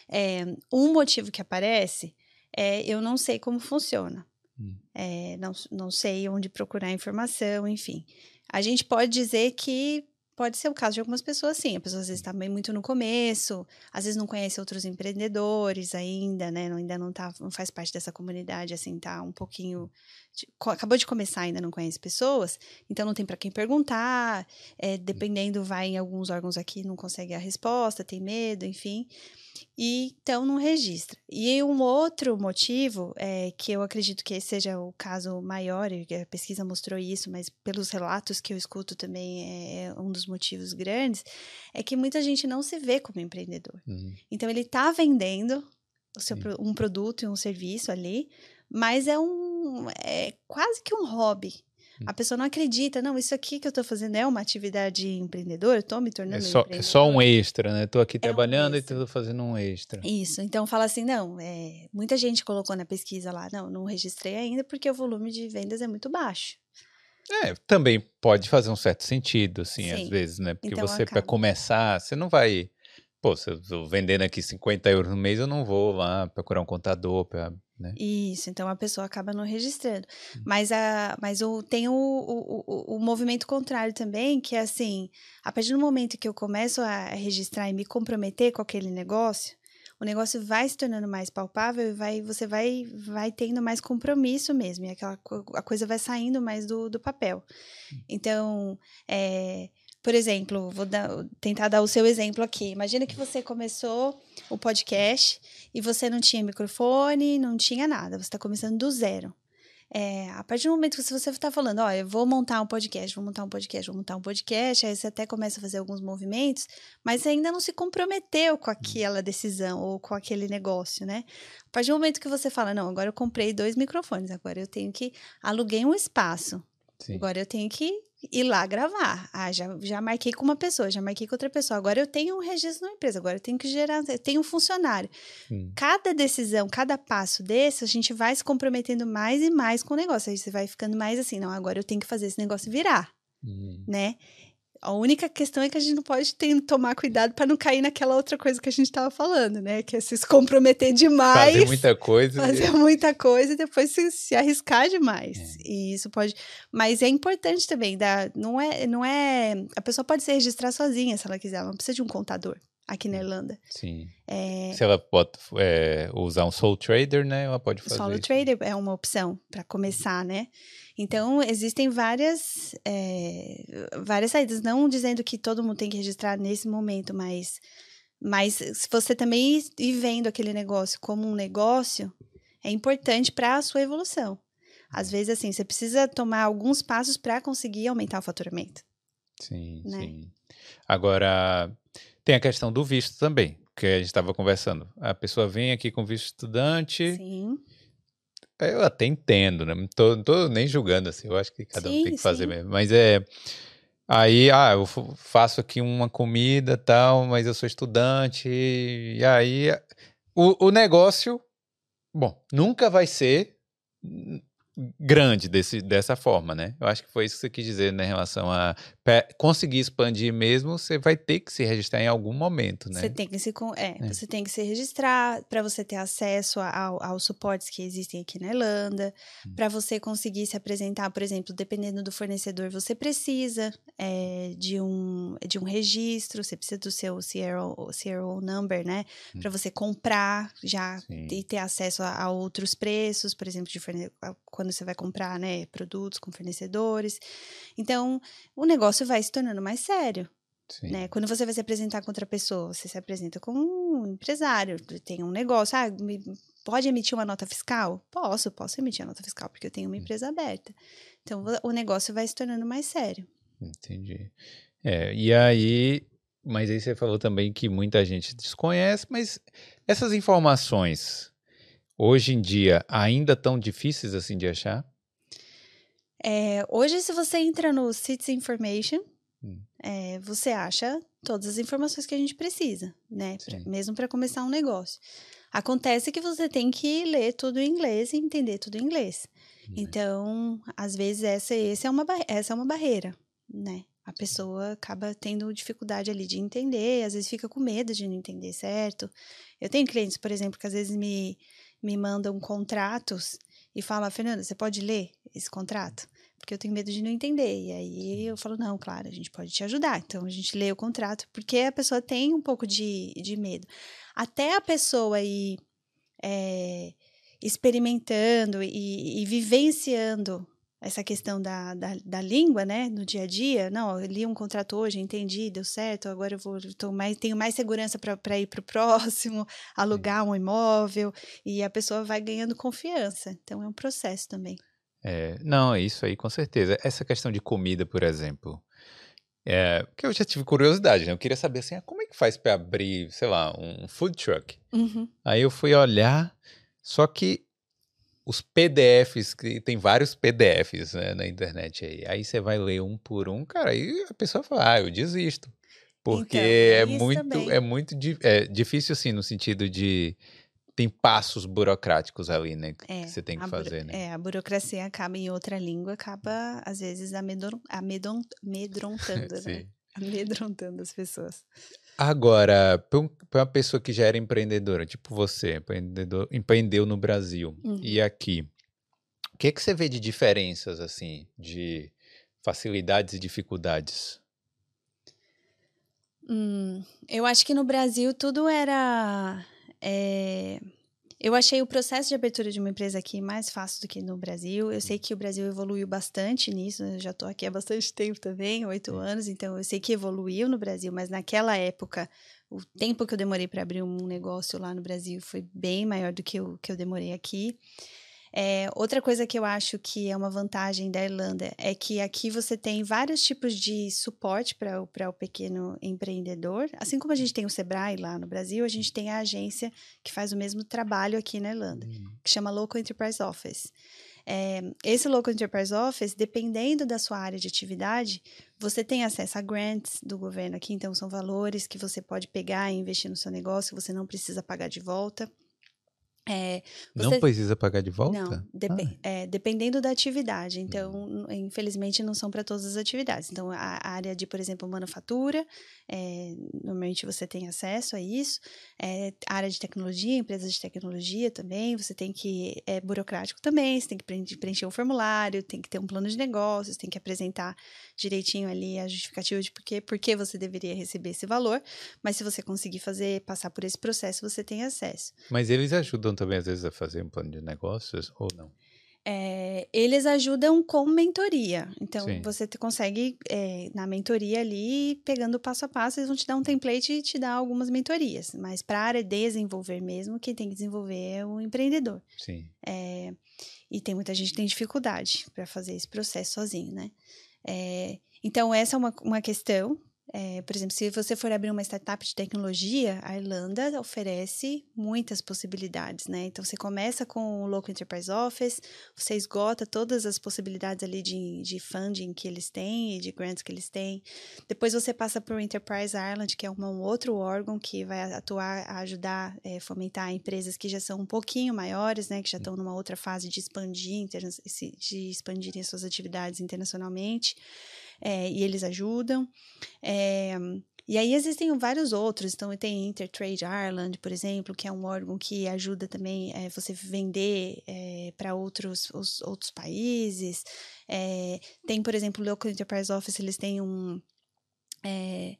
É, um motivo que aparece é eu não sei como funciona, hum. é, não, não sei onde procurar informação, enfim. A gente pode dizer que pode ser o caso de algumas pessoas, sim. A pessoa às vezes está muito no começo, às vezes não conhece outros empreendedores ainda, né? Ainda não, tá, não faz parte dessa comunidade, assim, tá um pouquinho. De, acabou de começar, ainda não conhece pessoas, então não tem para quem perguntar. É, dependendo, vai em alguns órgãos aqui, não consegue a resposta, tem medo, enfim e então não registra. E um outro motivo, é, que eu acredito que seja o caso maior, e a pesquisa mostrou isso, mas pelos relatos que eu escuto também é um dos motivos grandes, é que muita gente não se vê como empreendedor. Uhum. Então ele está vendendo o seu, um produto e um serviço ali, mas é um é quase que um hobby A pessoa não acredita, não, isso aqui que eu estou fazendo é uma atividade empreendedora, estou me tornando é só, é só um extra, né? Estou aqui um trabalhando e extra. estou fazendo um extra. Isso, então fala assim, não, é, muita gente colocou na pesquisa lá, não, não registrei ainda porque o volume de vendas é muito baixo. É, também pode fazer um certo sentido, assim, às Sim. vezes, né? Porque Então você, para começar, você não vai. Pô, se eu tô vendendo aqui 50 euros no mês, eu não vou lá procurar um contador, pra, né? Isso, então a pessoa acaba não registrando. Hum. Mas, a, mas o, tem o, o, o, o movimento contrário também, que é assim, a partir do momento que eu começo a registrar e me comprometer com aquele negócio, o negócio vai se tornando mais palpável e vai, você vai, vai tendo mais compromisso mesmo, e aquela, a coisa vai saindo mais do, do papel. Então, é, por exemplo, vou dar- tentar dar o seu exemplo aqui. Imagina que você começou o podcast e você não tinha microfone, não tinha nada, você está começando do zero. É, a partir do momento que você está falando, ó, eu vou montar um podcast, vou montar um podcast, vou montar um podcast, aí você até começa a fazer alguns movimentos, mas ainda não se comprometeu com aquela decisão ou com aquele negócio, né? A partir do momento que você fala, não, agora eu comprei dois microfones, agora eu tenho que aluguei um espaço, Sim. Agora eu tenho que ir lá gravar. Ah, já, já marquei com uma pessoa, já marquei com outra pessoa. Agora eu tenho um registro na empresa, agora eu tenho que gerar, eu tenho um funcionário. Hum. Cada decisão, cada passo desse, a gente vai se comprometendo mais e mais com o negócio. Aí você vai ficando mais assim, não, agora eu tenho que fazer esse negócio virar, Hum. né? A única questão é que a gente não pode ter, tomar cuidado para não cair naquela outra coisa que a gente estava falando, né? Que é se comprometer demais Fazer muita coisa. fazer muita coisa e depois se, se arriscar demais. É. E isso pode. Mas é importante também. Dar, não, é, não é. A pessoa pode se registrar sozinha se ela quiser. Ela não precisa de um contador aqui na Irlanda. Sim. É, Se ela pode é, usar um Soul Trader, né? Ela pode fazer. solo isso. trader é uma opção para começar, né? Então, existem várias, é, várias saídas. Não dizendo que todo mundo tem que registrar nesse momento, mas, mas se você também ir- vendo aquele negócio como um negócio, é importante para a sua evolução. Às vezes, assim, você precisa tomar alguns passos para conseguir aumentar o faturamento. Sim, né? sim. Agora, tem a questão do visto também, que a gente estava conversando. A pessoa vem aqui com visto estudante, Sim, eu até entendo, né? Não tô, não tô nem julgando, assim, eu acho que cada um Sim, tem que fazer sim. mesmo. Mas é. Aí, ah, eu fa- faço aqui uma comida tal, mas eu sou estudante, e aí o, o negócio, bom, nunca vai ser grande desse, dessa forma, né? Eu acho que foi isso que você quis dizer, né, em relação a conseguir expandir mesmo, você vai ter que se registrar em algum momento, né? Você tem que se é, É. você tem que se registrar para você ter acesso ao- aos suportes que existem aqui na Irlanda, Hum. para você conseguir se apresentar, por exemplo, dependendo do fornecedor, você precisa é, de um de um registro, você precisa do seu CRO, CRO number, né, Hum. para você comprar já Sim. e ter acesso a, a outros preços, por exemplo, de forne- a- quando você vai comprar, né, produtos com fornecedores. Então, o negócio vai se tornando mais sério né? Quando você vai se apresentar com outra pessoa, você se apresenta como um empresário, tem um negócio, ah, me- pode emitir uma nota fiscal? Posso, posso emitir a nota fiscal, porque eu tenho uma empresa aberta. Então, o negócio vai se tornando mais sério. Entendi. É, e aí, mas aí você falou também que muita gente desconhece, mas essas informações hoje em dia ainda tão difíceis assim de achar? É, hoje, se você entra no Cits Information, Hum. é, você acha todas as informações que a gente precisa, né? Pra- mesmo para começar um negócio. Acontece que você tem que ler tudo em inglês e entender tudo em inglês. Então, às vezes, essa, esse é uma, essa é uma barreira, né? A pessoa acaba tendo dificuldade ali de entender, às vezes fica com medo de não entender certo. Eu tenho clientes, por exemplo, que às vezes me, me mandam contratos e falam, Fernanda, você pode ler esse contrato? Porque eu tenho medo de não entender. E aí eu falo, não, claro, a gente pode te ajudar. Então a gente lê o contrato, porque a pessoa tem um pouco de, de medo. Até a pessoa ir é, experimentando e, e vivenciando essa questão da, da, da, língua, né, no dia a dia. Não, eu li um contrato hoje, entendi, deu certo, agora eu vou, tô mais, tenho mais segurança para ir para o *laughs* próximo, alugar um imóvel, e a pessoa vai ganhando confiança. Então é um processo também. É, não, isso aí com certeza. Essa questão de comida, por exemplo, é, porque eu já tive curiosidade, né? Eu queria saber assim, ah, como é que faz para abrir, sei lá, um food truck? Uhum. Aí eu fui olhar, só que os PDFs, que tem vários PDFs né, na internet aí. Aí você vai ler um por um, cara, aí a pessoa fala, ah, eu desisto. Porque então, é, muito, é muito é difícil, assim, no sentido de tem passos burocráticos ali, né? É, que você tem que fazer, né? É, a burocracia acaba em outra língua, acaba, às vezes, amedrontando, *laughs* né? Amedrontando as pessoas. Agora, para uma pessoa que já era empreendedora, tipo você, empreendedor, empreendeu no Brasil uhum. e aqui, o que, que você vê de diferenças, assim, de facilidades e dificuldades? Hum, eu acho que no Brasil tudo era. É... Eu achei o processo de abertura de uma empresa aqui mais fácil do que no Brasil. Eu sei que o Brasil evoluiu bastante nisso. Eu já estou aqui há bastante *laughs* tempo também, oito anos. Então, eu sei que evoluiu no Brasil, mas naquela época, o tempo que eu demorei para abrir um negócio lá no Brasil foi bem maior do que o que eu demorei aqui. É, outra coisa que eu acho que é uma vantagem da Irlanda é que aqui você tem vários tipos de suporte para o pequeno empreendedor. Assim como a gente tem o Sebrae lá no Brasil, a gente tem a agência que faz o mesmo trabalho aqui na Irlanda, uhum. que chama Local Enterprise Office. É, esse Local Enterprise Office, dependendo da sua área de atividade, você tem acesso a grants do governo aqui, então são valores que você pode pegar e investir no seu negócio, você não precisa pagar de volta. É, você... Não precisa pagar de volta? Não, dep ah. é, dependendo da atividade. Então, hum. infelizmente, não são para todas as atividades. Então, a área de, por exemplo, manufatura, é, normalmente você tem acesso a isso. É, área de tecnologia, empresas de tecnologia também, você tem que. É burocrático também, você tem que preencher um formulário, tem que ter um plano de negócios, tem que apresentar direitinho ali a justificativa de por que, por que você deveria receber esse valor. Mas se você conseguir fazer, passar por esse processo, você tem acesso. Mas eles ajudam também, às vezes, a fazer um plano de negócios ou não? É, eles ajudam com mentoria. Então, Sim. você consegue, é, na mentoria ali, pegando passo a passo, eles vão te dar um template e te dar algumas mentorias. Mas para a área desenvolver mesmo, quem tem que desenvolver é o empreendedor. Sim. É, e tem muita gente que tem dificuldade para fazer esse processo sozinho, né? É, então, essa é uma, uma questão é, por exemplo, se você for abrir uma startup de tecnologia, a Irlanda oferece muitas possibilidades, né? Então, você começa com o Local Enterprise Office, você esgota todas as possibilidades ali de, de funding que eles têm e de grants que eles têm. Depois, você passa para o Enterprise Ireland, que é um outro órgão que vai atuar, ajudar, é, fomentar empresas que já são um pouquinho maiores, né? Que já estão numa outra fase de expandir, de expandirem suas atividades internacionalmente é, e eles ajudam. É, e aí existem vários outros, então tem Intertrade Ireland, por exemplo, que é um órgão que ajuda também é, você vender é, para outros, os, outros países. É, tem, por exemplo, o Local Enterprise Office, eles têm um, é,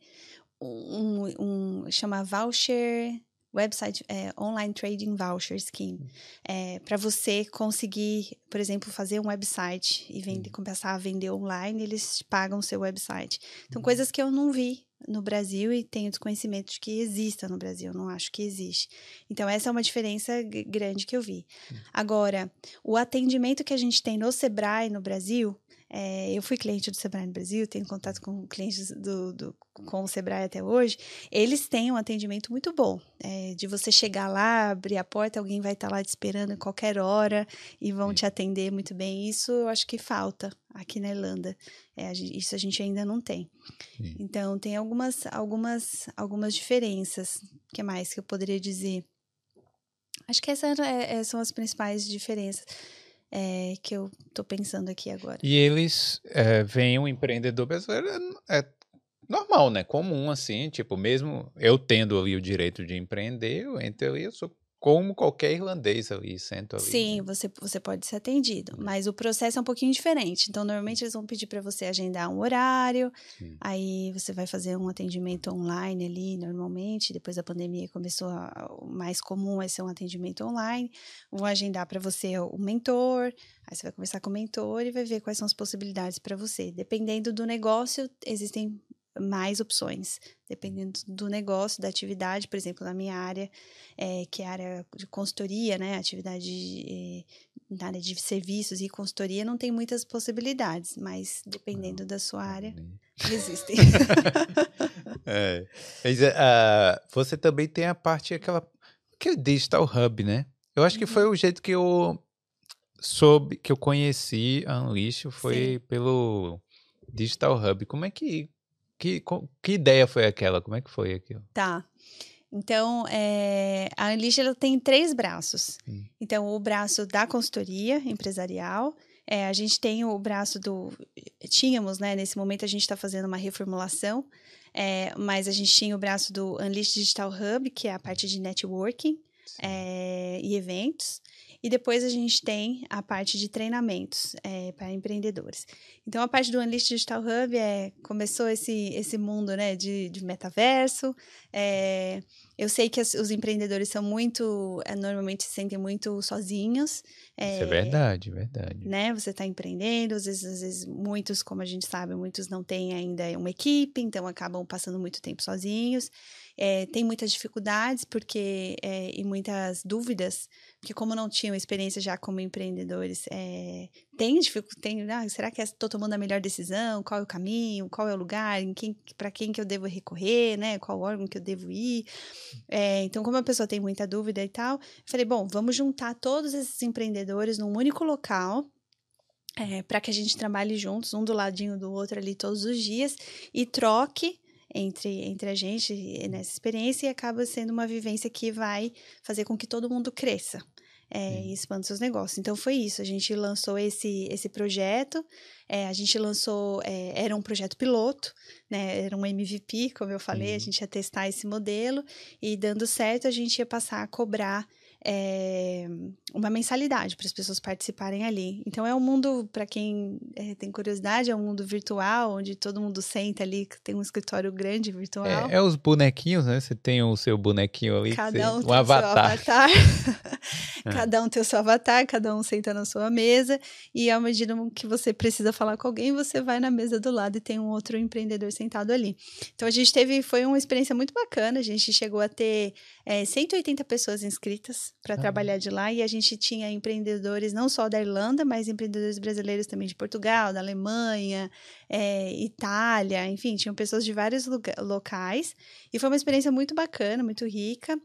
um, um chama Voucher website é, online trading voucher scheme é, para você conseguir por exemplo fazer um website e vender começar a vender online eles pagam o seu website. Então uhum. coisas que eu não vi no Brasil e tenho desconhecimento de que exista no Brasil não acho que existe. Então essa é uma diferença grande que eu vi. Uhum. agora o atendimento que a gente tem no Sebrae no Brasil é, eu fui cliente do Sebrae no Brasil, tenho contato com clientes do, do, com o Sebrae até hoje. Eles têm um atendimento muito bom. É, de você chegar lá, abrir a porta, alguém vai estar lá te esperando a qualquer hora e vão Sim. te atender muito bem. Isso eu acho que falta aqui na Irlanda. É, isso a gente ainda não tem. Sim. Então, tem algumas, algumas, algumas diferenças. O que mais que eu poderia dizer? Acho que essas é, é, são as principais diferenças é, que eu estou pensando aqui agora. E eles é, veem o empreendedor brasileiro, é, é normal, né? Comum, assim, tipo, mesmo eu tendo ali o direito de empreender, eu entro ali, eu sou como qualquer irlandês ali, sento ali. Sim, né? você, você pode ser atendido, uhum. mas o processo é um pouquinho diferente. Então, normalmente eles vão pedir para você agendar um horário, Sim. aí você vai fazer um atendimento online ali, normalmente. Depois da pandemia começou a, o mais comum vai ser um atendimento online. Vão agendar para você o mentor, aí você vai conversar com o mentor e vai ver quais são as possibilidades para você. Dependendo do negócio, existem mais opções, dependendo do negócio, da atividade, por exemplo, na minha área, é, que é a área de consultoria, né, atividade de, eh, na área de serviços e consultoria, não tem muitas possibilidades, mas dependendo da sua área, *laughs* existem. *laughs* é. Mas, uh, você também tem a parte, aquela, aquele digital hub, né? Eu acho que foi uhum. o jeito que eu soube, que eu conheci a Unleash foi Sim. pelo Digital Hub. Como é que, que, que ideia foi aquela? Como é que foi aquilo? Tá. Então, é, a Unleash ela tem três braços. Hum. Então, o braço da consultoria empresarial, é, a gente tem o braço do. Tínhamos, né? Nesse momento a gente está fazendo uma reformulação, é, mas a gente tinha o braço do Unleash Digital Hub, que é a parte de networking é, e eventos. E depois a gente tem a parte de treinamentos é, para empreendedores. Então, a parte do Unleash Digital Hub é, começou esse, esse mundo né, de, de metaverso. É, eu sei que as, os empreendedores são muito, é, normalmente se sentem muito sozinhos. Isso é verdade, verdade. Né? Você está empreendendo, às vezes, às vezes, muitos, como a gente sabe, muitos não têm ainda uma equipe, então acabam passando muito tempo sozinhos. É, tem muitas dificuldades porque é, e muitas dúvidas, porque como não tinham experiência já como empreendedores, é, tem dificuldade, ah, será que estou tomando a melhor decisão? Qual é o caminho? Qual é o lugar? Para quem que eu devo recorrer, né? Qual órgão que eu devo ir? É, então, como a pessoa tem muita dúvida e tal, falei, bom, vamos juntar todos esses empreendedores num único local, é, para que a gente trabalhe juntos, um do ladinho do outro ali todos os dias e troque entre, entre a gente nessa experiência e acaba sendo uma vivência que vai fazer com que todo mundo cresça. É, e expanda seus negócios. Então foi isso. A gente lançou esse, esse projeto. É, a gente lançou, é, era um projeto piloto, né? Era um MVP, como eu falei, a gente ia testar esse modelo e dando certo, a gente ia passar a cobrar é, uma mensalidade para as pessoas participarem ali. Então é um mundo, para quem é, tem curiosidade, é um mundo virtual, onde todo mundo senta ali, tem um escritório grande virtual. É, é os bonequinhos, né? Você tem o seu bonequinho ali, cada um um avatar. avatar. *laughs* *laughs* cada um tem o seu avatar, cada um senta na sua mesa, e à medida que você precisa falar com alguém, você vai na mesa do lado e tem um outro empreendedor sentado ali. Então a gente teve, foi uma experiência muito bacana, a gente chegou a ter 180 pessoas inscritas para ah. trabalhar de lá e a gente tinha empreendedores não só da Irlanda, mas empreendedores brasileiros também de Portugal, da Alemanha, é, Itália, enfim, tinham pessoas de vários locais e foi uma experiência muito bacana, muito rica.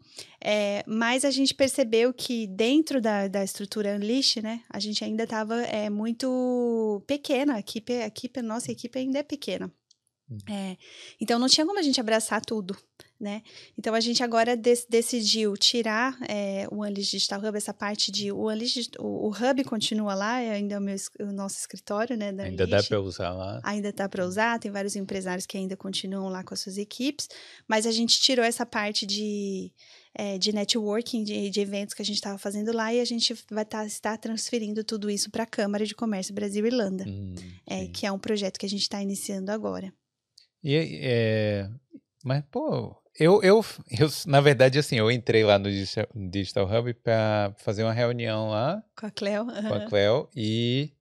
É, mas a gente percebeu que dentro da, da estrutura Unleash, né, a gente ainda estava é, muito pequena, a equipe, a equipe, a nossa equipe ainda é pequena. É, então não tinha como a gente abraçar tudo, né? Então a gente agora decidiu tirar é, o Unleash Digital Hub, essa parte de o Unleash, o, o Hub continua lá, é ainda o, meu, o nosso escritório, né? ainda dá para usar lá. Ainda dá para usar, tem vários empresários que ainda continuam lá com as suas equipes, mas a gente tirou essa parte de é, de networking, de, de, eventos que a gente estava fazendo lá e a gente vai tá, estar transferindo tudo isso para a Câmara de Comércio Brasil-Irlanda, hum, é, que é um projeto que a gente está iniciando agora. E é, mas pô, eu, eu, eu, na verdade, assim, eu entrei lá no Digital Hub para fazer uma reunião lá. Com a Cleo. Uhum. Com a Cleo. E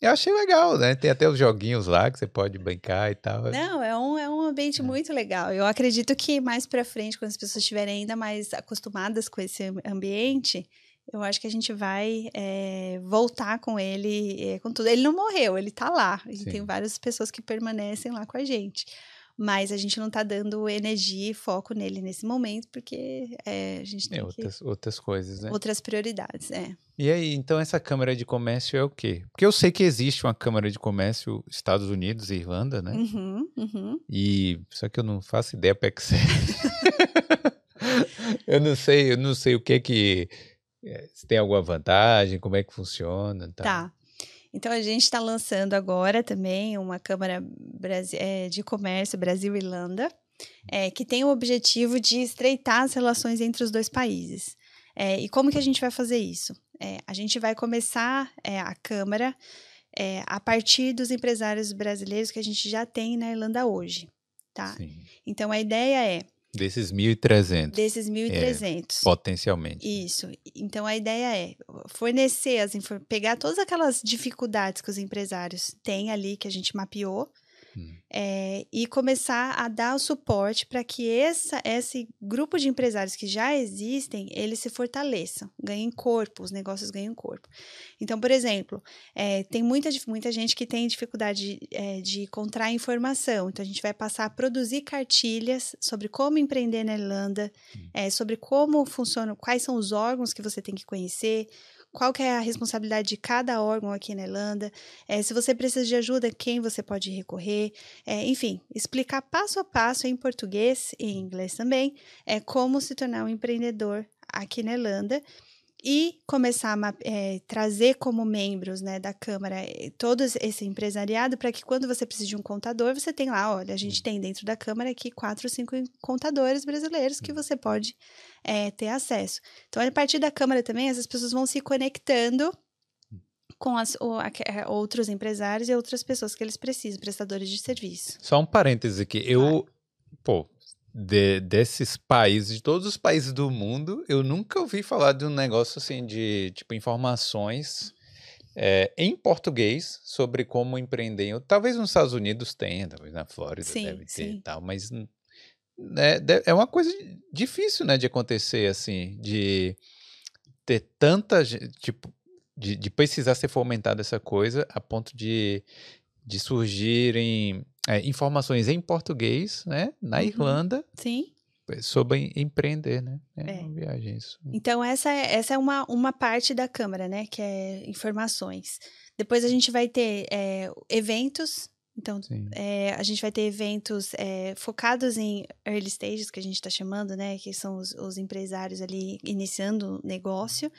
eu achei legal, né? Tem até os joguinhos lá que você pode brincar e tal. Não, é um, é um ambiente é. muito legal. Eu acredito que mais para frente, quando as pessoas estiverem ainda mais acostumadas com esse ambiente, eu acho que a gente vai é, voltar com ele, é, com tudo. Ele não morreu, ele tá lá. E tem várias pessoas que permanecem lá com a gente. Mas a gente não tá dando energia e foco nele nesse momento, porque é, a gente tem outras, outras coisas, né? Outras prioridades, é. E aí, então essa Câmara de Comércio é o quê? Porque eu sei que existe uma Câmara de Comércio Estados Unidos e Irlanda, né? Uhum, uhum. E só que eu não faço ideia para que serve. eu não sei, eu não sei o que que é, se tem alguma vantagem, como é que funciona. Tá. tá. Então a gente está lançando agora também uma Câmara é, de Comércio Brasil-Irlanda, é, que tem o objetivo de estreitar as relações entre os dois países. É, e como que a gente vai fazer isso? É, a gente vai começar é, a Câmara é, a partir dos empresários brasileiros que a gente já tem na Irlanda hoje. Tá? Então a ideia é Desses 1.300. Desses 1.300. É, potencialmente. Isso. Então a ideia é fornecer, as pegar todas aquelas dificuldades que os empresários têm ali, que a gente mapeou, Hum. É, e começar a dar o suporte para que essa, esse grupo de empresários que já existem, eles se fortaleçam, ganhem corpo, os negócios ganhem corpo. Então, por exemplo, é, tem muita, muita gente que tem dificuldade de, é, de encontrar informação, então a gente vai passar a produzir cartilhas sobre como empreender na Irlanda, hum. sobre como funciona, quais são os órgãos que você tem que conhecer, qual que é a responsabilidade de cada órgão aqui na Irlanda, é, se você precisa de ajuda, quem você pode recorrer, é, enfim, explicar passo a passo em português e em inglês também, é como se tornar um empreendedor aqui na Irlanda e começar a é, trazer como membros né, da Câmara eh, todo esse empresariado para que quando você precisa de um contador, você tem lá, olha, a gente tem dentro da Câmara aqui quatro ou cinco contadores brasileiros que você pode é, ter acesso. Então, a partir da Câmara também, essas pessoas vão se conectando com as, ou, a, outros empresários e outras pessoas que eles precisam, prestadores de serviço. Só um parêntese aqui, eu, pô, de, desses países, de todos os países do mundo, eu nunca ouvi falar de um negócio assim de tipo informações é, em português sobre como empreender. Talvez nos Estados Unidos tenha, talvez na Flórida sim, deve ter sim. e tal, mas né, é uma coisa difícil, né, de acontecer assim, de ter tanta tipo de, de precisar ser fomentada essa coisa a ponto de, de surgirem é, informações em português, né, na uhum. Irlanda. Sim. Sobre empreender, né? É, é. uma viagem isso. Então, essa é, essa é uma, uma parte da Câmara, né? Que é informações. Depois a gente vai ter é, eventos. Então, é, a gente vai ter eventos é, focados em early stages, que a gente está chamando, né? Que são os, os empresários ali iniciando o negócio.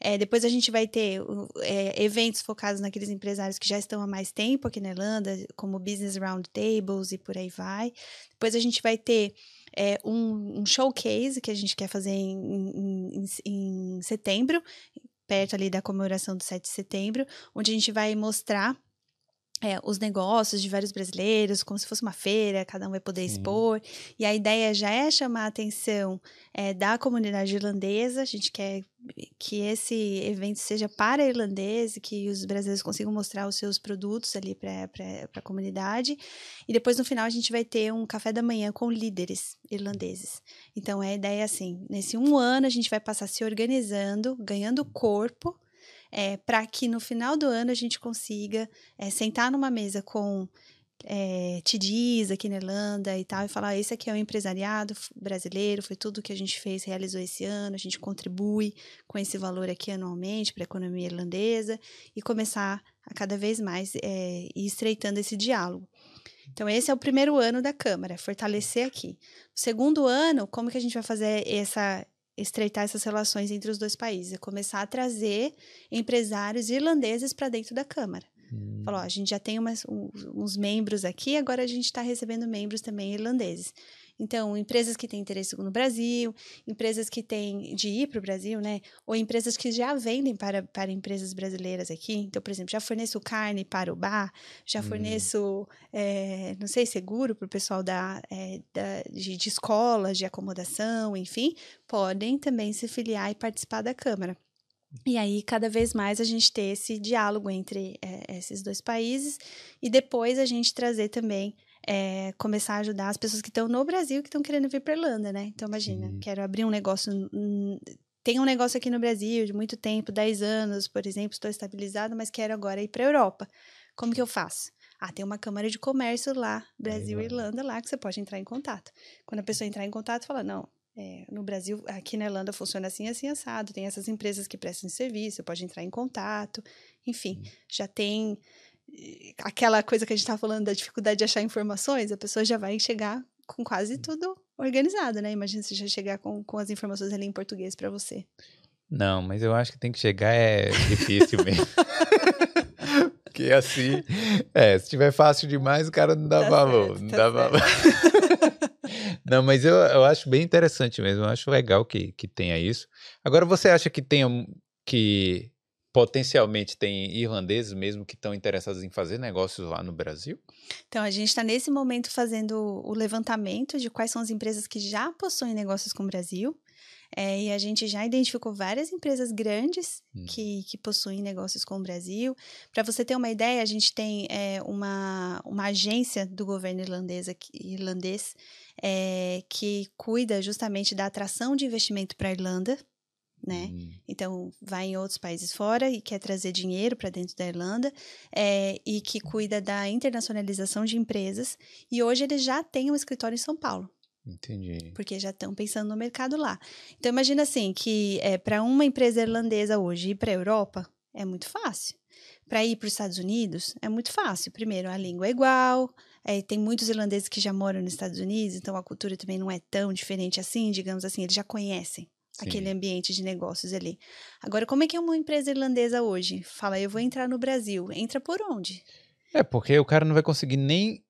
É, depois a gente vai ter é, eventos focados naqueles empresários que já estão há mais tempo aqui na Irlanda, como Business Roundtables e por aí vai. Depois a gente vai ter é, um, um, showcase que a gente quer fazer em, em, em setembro, perto ali da comemoração do 7 de setembro, onde a gente vai mostrar é, os negócios de vários brasileiros, como se fosse uma feira, cada um vai poder Sim. expor. E a ideia já é chamar a atenção é, da comunidade irlandesa. A gente quer que esse evento seja para irlandês e que os brasileiros consigam mostrar os seus produtos ali para a comunidade. E depois, no final, a gente vai ter um café da manhã com líderes irlandeses. Então, a ideia é assim: nesse um ano, a gente vai passar se organizando, ganhando corpo é, para que no final do ano a gente consiga é, sentar numa mesa com é, TDs aqui na Irlanda e tal, e falar: esse aqui é o empresariado brasileiro, foi tudo que a gente fez, realizou esse ano, a gente contribui com esse valor aqui anualmente para a economia irlandesa e começar a cada vez mais é, ir estreitando esse diálogo. Então, esse é o primeiro ano da Câmara, fortalecer aqui. O segundo ano, como que a gente vai fazer essa, estreitar essas relações entre os dois países, é começar a trazer empresários irlandeses para dentro da Câmara. Hum. Falou, ó, a gente já tem umas, uns membros aqui, agora a gente está recebendo membros também irlandeses. Então, empresas que têm interesse no Brasil, empresas que têm de ir para o Brasil, né? Ou empresas que já vendem para, para empresas brasileiras aqui. Então, por exemplo, já forneço carne para o bar, já hum. forneço, é, não sei, seguro para o pessoal da, é, da de, de escolas, de acomodação, enfim, podem também se filiar e participar da Câmara. E aí, cada vez mais, a gente ter esse diálogo entre é, esses dois países e depois a gente trazer também é, começar a ajudar as pessoas que estão no Brasil que estão querendo vir para Irlanda, né? Então, imagina, Sim. quero abrir um negócio. tem um negócio aqui no Brasil de muito tempo, 10 anos, por exemplo, estou estabilizado, mas quero agora ir para a Europa. Como que eu faço? Ah, tem uma Câmara de Comércio lá, Brasil e Irlanda, lá, que você pode entrar em contato. Quando a pessoa entrar em contato, fala: não, é, no Brasil, aqui na Irlanda funciona assim, assim, assado. Tem essas empresas que prestam serviço, pode entrar em contato. Enfim, já tem aquela coisa que a gente estava falando da dificuldade de achar informações, a pessoa já vai chegar com quase tudo organizado, né? Imagina se já chegar com, com as informações ali em português para você. Não, mas eu acho que tem que chegar é difícil *laughs* mesmo. Porque assim, é, se tiver fácil demais, o cara não dá tá valor. Certo, não tá dá valor. *laughs* não, mas eu, eu acho bem interessante mesmo. Eu acho legal que, que tenha isso. Agora, você acha que tenha que potencialmente tem irlandeses mesmo que estão interessados em fazer negócios lá no Brasil? Então, a gente está nesse momento fazendo o levantamento de quais são as empresas que já possuem negócios com o Brasil. É, e a gente já identificou várias empresas grandes hum. que, que possuem negócios com o Brasil. Para você ter uma ideia, a gente tem é, uma, uma agência do governo irlandês, irlandês é, que cuida justamente da atração de investimento para a Irlanda né? Hum. Então, vai em outros países fora e quer trazer dinheiro para dentro da Irlanda é, e que cuida da internacionalização de empresas. E hoje ele já tem um escritório em São Paulo. Entendi. Porque já estão pensando no mercado lá. Então imagina assim que é, para uma empresa irlandesa hoje ir para a Europa é muito fácil. Para ir para os Estados Unidos é muito fácil. Primeiro, a língua é igual, é, tem muitos irlandeses que já moram nos Estados Unidos, então a cultura também não é tão diferente assim, digamos assim, eles já conhecem Sim. aquele ambiente de negócios ali. Agora, como é que é uma empresa irlandesa hoje? Fala, eu vou entrar no Brasil. Entra por onde? É, porque o cara não vai conseguir nem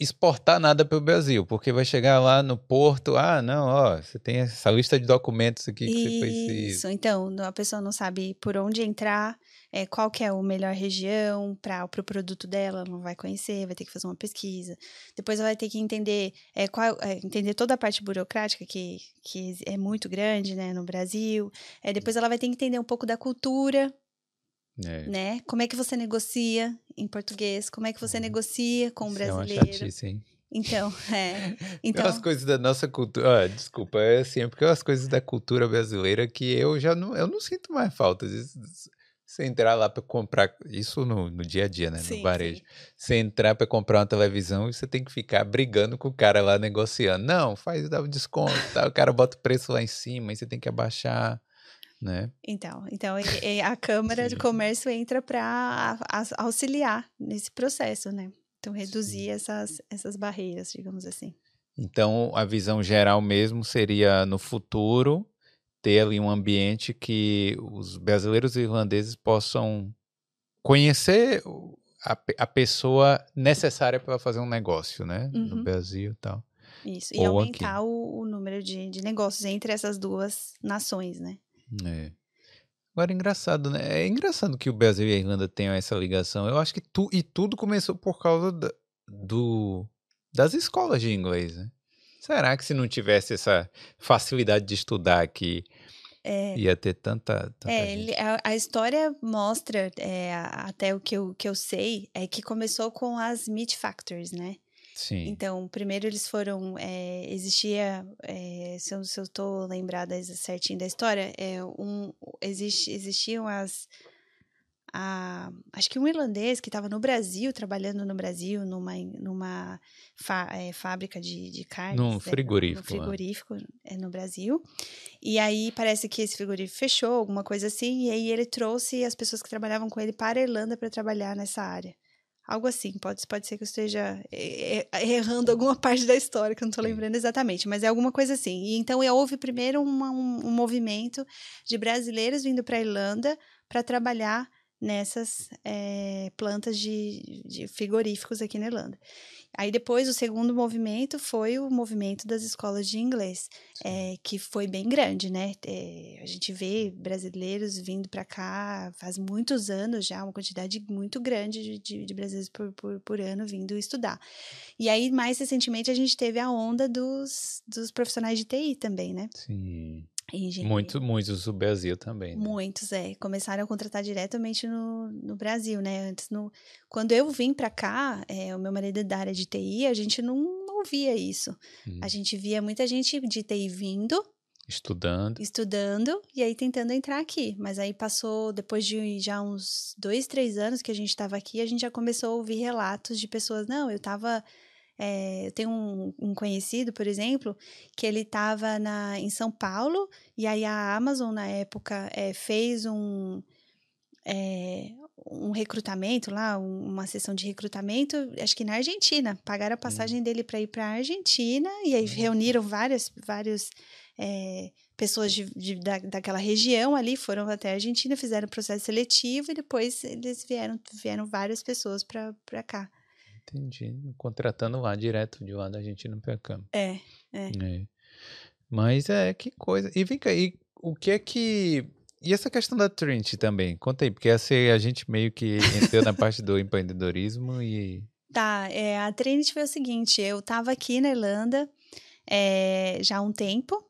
exportar nada para o Brasil, porque vai chegar lá no porto, ah, não, ó, você tem essa lista de documentos aqui que Isso. você precisa. Isso, então a pessoa não sabe por onde entrar, é, qual que é a melhor região para o pro produto dela, não vai conhecer, vai ter que fazer uma pesquisa. Depois ela vai ter que entender, é, qual, é, entender toda a parte burocrática que, que é muito grande né, no Brasil. É, depois ela vai ter que entender um pouco da cultura é. Né? Como é que você negocia em português? Como é que você uhum. negocia com o brasileiro? É uma chatice, hein? Então, *laughs* é. *laughs* Então... As coisas da nossa cultura. Ah, desculpa, é assim, é porque as coisas da cultura brasileira que eu já não, eu não sinto mais falta. Você entrar lá para comprar, isso no, no dia a dia, né? Sim, no varejo. Você entrar para comprar uma televisão e você tem que ficar brigando com o cara lá negociando. Não, faz dá um desconto, tá? o cara bota o preço lá em cima e você tem que abaixar né? Então, então a Câmara de Comércio entra para auxiliar nesse processo, né? Então, reduzir essas, essas barreiras, digamos assim. Então, a visão geral mesmo seria no futuro ter ali um ambiente que os brasileiros e irlandeses possam conhecer a, a pessoa necessária para fazer um negócio, né? Uhum. No Brasil e tal. Isso, e Ou aumentar o, o, número de, de negócios entre essas duas nações, né? É. Agora, engraçado, né? É engraçado que o Brasil e a Irlanda tenham essa ligação. Eu acho que tu, e tudo começou por causa da, do, das escolas de inglês, né? Será que se não tivesse essa facilidade de estudar aqui, é, ia ter tanta. tanta é, a, a, história mostra, é, até o que eu, que eu sei, é que começou com as meat factories, né? Sim. Então, primeiro eles foram. É, existia, é, se eu estou lembrada certinho da história, é, um, existiam as. A, acho que um irlandês que estava no Brasil, trabalhando no Brasil, numa, numa é, fábrica de, de carne. Num frigorífico. no frigorífico é, no Brasil. E aí parece que esse frigorífico fechou, alguma coisa assim, e aí ele trouxe as pessoas que trabalhavam com ele para a Irlanda para trabalhar nessa área. Algo assim, pode, pode ser que eu esteja eh, errando alguma *laughs* parte da história, que eu não estou lembrando exatamente, mas é alguma coisa assim. E então houve primeiro uma, um, um movimento de brasileiros vindo para a Irlanda para trabalhar nessas é, plantas de, de, frigoríficos aqui na Irlanda. Aí depois o segundo movimento foi o movimento das escolas de inglês, é, que foi bem grande, né? É, a gente vê brasileiros vindo para cá faz muitos anos já, uma quantidade muito grande de, de, brasileiros por, por, por, ano vindo estudar. E aí, mais recentemente, a gente teve a onda dos, dos profissionais de TI também, né? Sim. Muito, muitos do Brasil também. Né? Muitos, é. Começaram a contratar diretamente no, no Brasil, né? Antes, no, quando eu vim para cá, é, o meu marido é da área de TI, a gente não, não via isso. Hum. A gente via muita gente de TI vindo. Estudando. Estudando e aí tentando entrar aqui. Mas aí passou, depois de já uns dois, três anos que a gente estava aqui, a gente já começou a ouvir relatos de pessoas. Não, eu estava é, eu tenho um, um, conhecido, por exemplo, que ele estava em São Paulo e aí a Amazon, na época, é, fez um, é, um recrutamento lá, uma sessão de recrutamento, acho que na Argentina. Pagaram a hum. passagem dele para ir para a Argentina e aí hum. reuniram várias, vários é, pessoas de, de, da, daquela região ali, foram até a Argentina, fizeram o processo seletivo e depois eles vieram, vieram várias pessoas para cá. Entendi. Contratando lá direto de lá da Argentina para cá. É, é, é. Mas é, que coisa. E vem cá, e o que é que. E essa questão da Trinity também? Conta aí, porque essa a gente meio que entrou na parte do empreendedorismo e. Tá, é, a Trinity foi o seguinte: eu estava aqui na Irlanda é, já há um tempo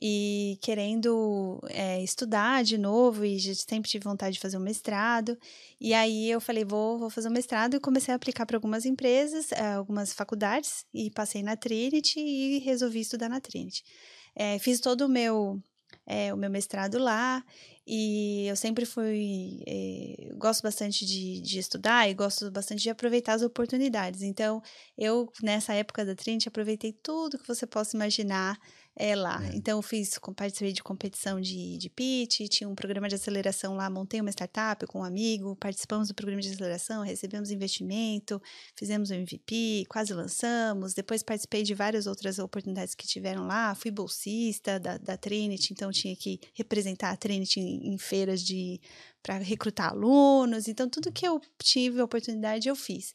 e querendo é, estudar de novo e já sempre tive vontade de fazer um mestrado. E aí eu falei, vou, vou fazer um mestrado e comecei a aplicar para algumas empresas, é, algumas faculdades e passei na Trinity e resolvi estudar na Trinity. É, fiz todo o meu é, o meu mestrado lá. E eu sempre fui. Eh, gosto bastante de, de estudar e gosto bastante de aproveitar as oportunidades. Então, eu, nessa época da Trinity, aproveitei tudo que você possa imaginar é, lá. É. Então, eu fiz, participei de competição de, de pitch, tinha um programa de aceleração lá, montei uma startup com um amigo, participamos do programa de aceleração, recebemos investimento, fizemos o um MVP, quase lançamos. Depois, participei de várias outras oportunidades que tiveram lá, fui bolsista da, da Trinity, então tinha que representar a Trinity em, em feiras de para recrutar alunos. Então, tudo que eu tive oportunidade, eu fiz.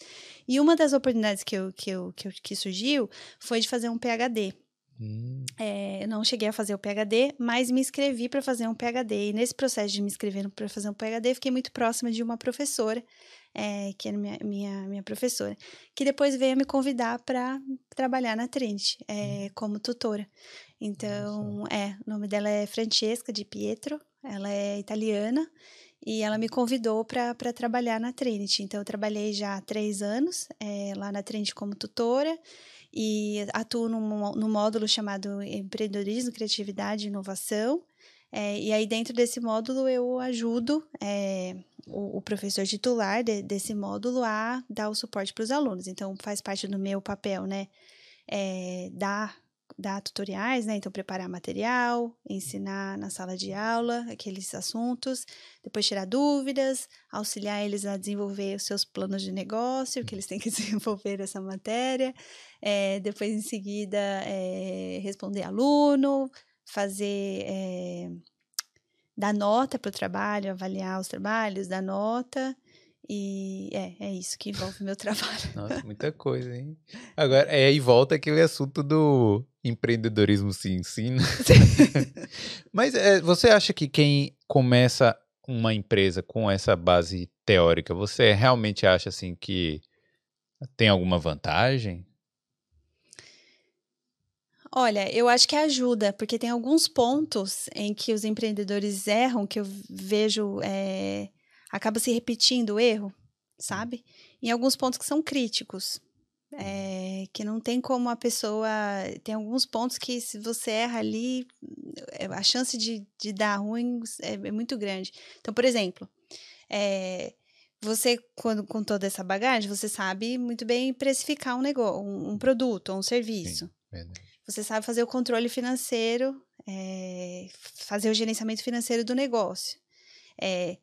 E uma das oportunidades que, eu, que, eu, que, eu, que surgiu foi de fazer um PhD. Hum. É, eu não cheguei a fazer o PhD, mas me inscrevi para fazer um PhD. E nesse processo de me inscrever para fazer um PhD, fiquei muito próxima de uma professora, é, que era minha, minha, minha, professora, que depois veio me convidar para trabalhar na Trinity é, hum. como tutora. Então, Nossa. é, o nome dela é Francesca de Pietro, ela é italiana e ela me convidou para trabalhar na Trinity. Então, eu trabalhei já há três anos é, lá na Trinity como tutora e atuo num, módulo chamado Empreendedorismo, Criatividade e Inovação. É, e aí, dentro desse módulo, eu ajudo é, o, o, professor titular de, desse módulo a dar o suporte para os alunos. Então, faz parte do meu papel, né? É, dar dar tutoriais, né? Então, preparar material, ensinar na sala de aula aqueles assuntos, depois tirar dúvidas, auxiliar eles a desenvolver os seus planos de negócio, que eles têm que *laughs* desenvolver essa matéria, é, depois, em seguida, é, responder aluno, fazer. É, dar nota para o trabalho, avaliar os trabalhos, dar nota. E é, é isso que envolve o meu *laughs* trabalho. Nossa, muita coisa, hein? Agora, é aí volta aquele assunto do empreendedorismo se ensina. *laughs* Mas é, você acha que quem começa uma empresa com essa base teórica, você realmente acha assim que tem alguma vantagem? Olha, eu acho que ajuda, porque tem alguns pontos em que os empreendedores erram que eu vejo é, acaba se repetindo o erro, sabe? Em alguns pontos que são críticos. É, que não tem como a pessoa. Tem alguns pontos que, se você erra ali, eh, a chance de, de dar ruim é, é muito grande. Então, por exemplo, é, você, quando, com toda essa bagagem, você sabe muito bem precificar um negócio, um, um produto ou um serviço. Sim, você sabe fazer o controle financeiro, é, fazer o gerenciamento financeiro do negócio. É,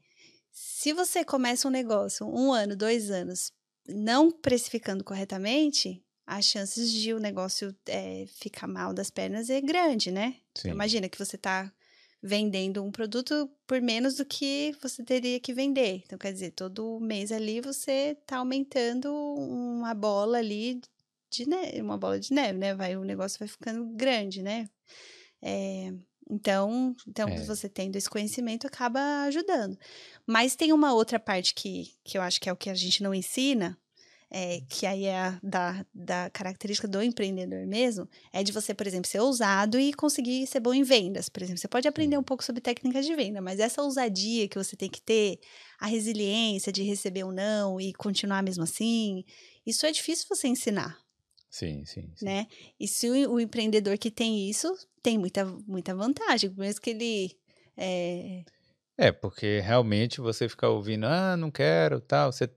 se você começa um negócio um ano, dois anos, não precificando corretamente, as chances de o negócio é, ficar mal das pernas é grande, né? Sim. Imagina que você está vendendo um produto por menos do que você teria que vender. Então, quer dizer, todo mês ali você está aumentando uma bola ali de neve, uma bola de neve, né? Vai, o negócio vai ficando grande, né? É, então, então é. você tendo esse conhecimento acaba ajudando. Mas tem uma outra parte que, que eu acho que é o que a gente não ensina, é, que aí é a, da, da característica do empreendedor mesmo, é de você, por exemplo, ser ousado e conseguir ser bom em vendas. Por exemplo, você pode aprender um pouco sobre técnicas de venda, mas essa ousadia que você tem que ter, a resiliência de receber um não e continuar mesmo assim, isso é difícil você ensinar. Sim, sim, sim. Né? E se o, o, empreendedor que tem isso, tem muita, muita vantagem, mesmo que ele. É... é, porque realmente você fica ouvindo, ah, não quero, tal, você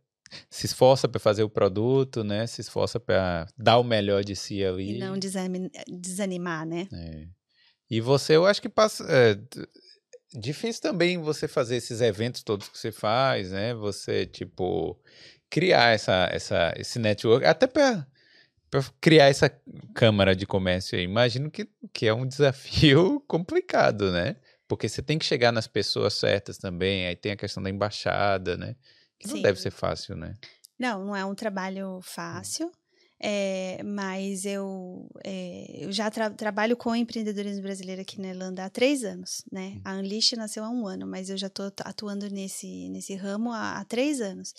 se esforça para fazer o produto, né? Se esforça para dar o melhor de si ali. E não desanimar, né? É. E você, eu acho que passa. É, difícil também você fazer esses eventos todos que você faz, né? Você, tipo, criar essa, essa, esse network, até para para criar essa câmara de comércio aí. Imagino que, que é um desafio *laughs* complicado, né? Porque você tem que chegar nas pessoas certas também, aí tem a questão da embaixada, né? Que não Sim. deve ser fácil, né? Não, não é um trabalho fácil. É, mas eu, é, eu já tra trabalho com empreendedorismo brasileiro aqui na Irlanda há três anos, né? Hum. A Unleash nasceu há um ano, mas eu já estou atuando nesse, nesse ramo há, há três anos.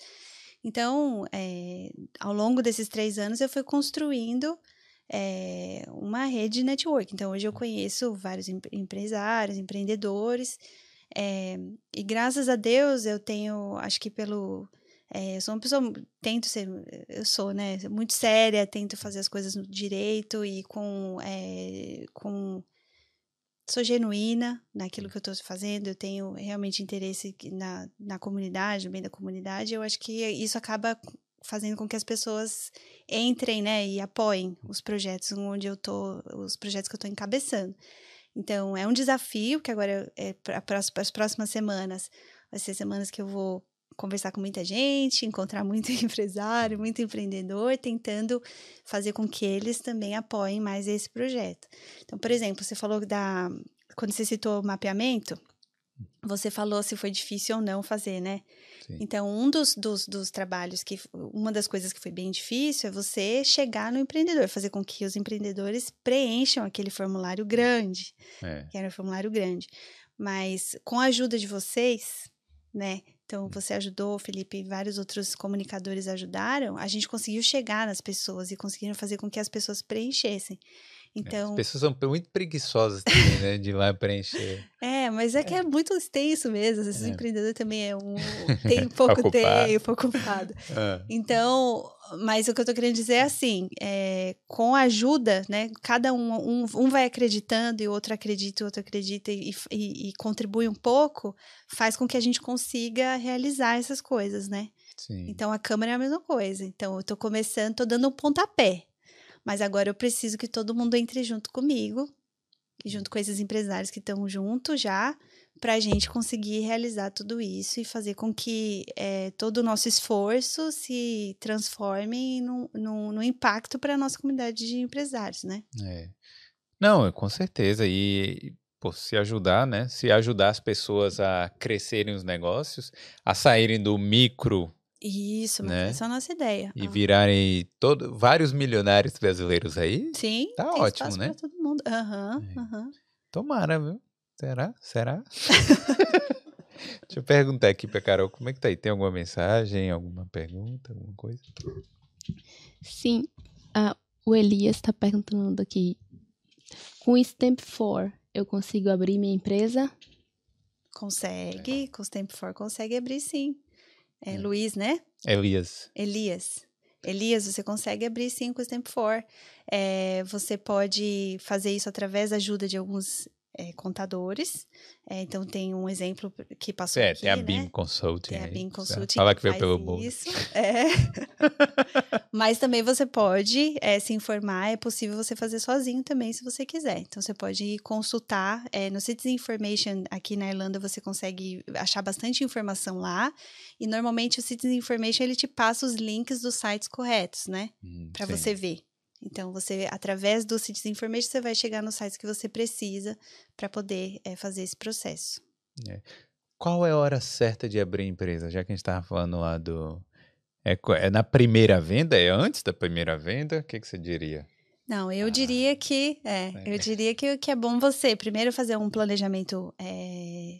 Então, é, ao longo desses três anos, eu fui construindo é, uma rede de network. Então, hoje eu conheço vários empresários, empreendedores, é, e graças a Deus eu tenho, acho que pelo. eu sou uma pessoa, tento ser, eu sou, né, muito séria, tento fazer as coisas direito e com, com sou genuína naquilo que eu estou fazendo, eu tenho realmente interesse na, na comunidade, no bem da comunidade, eu acho que isso acaba fazendo com que as pessoas entrem, né, e apoiem os projetos onde eu tô, os projetos que eu estou encabeçando. Então, é um desafio que agora é para as próximas semanas, vai ser semanas que eu vou conversar com muita gente, encontrar muito *laughs* empresário, muito empreendedor, tentando fazer com que eles também apoiem mais esse projeto. Então, por exemplo, você falou da quando você citou o mapeamento, você falou se foi difícil ou não fazer, né? Sim. Então, um dos, dos, dos, trabalhos que. Uma das coisas que foi bem difícil é você chegar no empreendedor, fazer com que os empreendedores preencham aquele formulário grande. É. Que era um formulário grande. Mas com a ajuda de vocês, né? Então, você ajudou, Felipe, e vários outros comunicadores ajudaram. A gente conseguiu chegar nas pessoas e conseguiram fazer com que as pessoas preenchessem. Então, As pessoas são muito preguiçosas também, né? De ir lá preencher. É, mas é que é, é muito extenso mesmo. Esses é. empreendedor também é um. *laughs* Tem pouco tempo, ocupado. É. *laughs* Então, mas o que eu tô querendo dizer é assim: é, com a ajuda, né? Cada um, um, um vai acreditando e o outro acredita, o outro acredita e, e, e contribui um pouco, faz com que a gente consiga realizar essas coisas, né? Sim. Então a câmera é a mesma coisa. Então eu tô começando, tô dando um pontapé. Mas agora eu preciso que todo mundo entre junto comigo, junto com esses empresários que estão junto já, para a gente conseguir realizar tudo isso e fazer com que é, todo o nosso esforço se transforme no, impacto para a nossa comunidade de empresários, né? É. Não, com certeza. E pô, se ajudar, né? Se ajudar as pessoas a crescerem os negócios, a saírem do micro isso, né? essa é a nossa ideia. E virarem todo, vários milionários brasileiros aí. Sim. Tá ótimo, né? todo mundo. Aham, uhum, uhum. Tomara, viu? Será? Será? *laughs* *laughs* Deixa eu perguntar aqui pra Carol, como é que tá aí? Tem alguma mensagem, alguma pergunta, alguma coisa? Sim. Ah, o Elias está perguntando aqui. Com o Stamp 4, eu consigo abrir minha empresa? Consegue, é. com o Stamp 4 consegue abrir sim. É, é. Luiz, né? Elias. Elias. Elias, você consegue abrir sim com o Stamp 4. É, você pode fazer isso através da ajuda de alguns é, contadores. É, então tem um exemplo que passou é, aqui, tem a né? BIM Consulting. Tem a BIM Consulting. Fala que, que veio pelo bolo. Isso. *laughs* É. Mas também você pode é, se informar, é possível você fazer sozinho também, se você quiser. Então você pode consultar. É, no Citizen Information aqui na Irlanda você consegue achar bastante informação lá. E normalmente o Citizen Information ele te passa os links dos sites corretos, né? Hum, Para você ver. Então, você, através do Citizen Information, você vai chegar nos sites que você precisa para poder é, fazer esse processo. É. Qual é a hora certa de abrir a empresa? Já que a gente estava falando lá do. É, é, na primeira venda? É antes da primeira venda? O que, que você diria? Não, eu ah, diria que é, é, eu diria que, que é bom você primeiro fazer um planejamento é,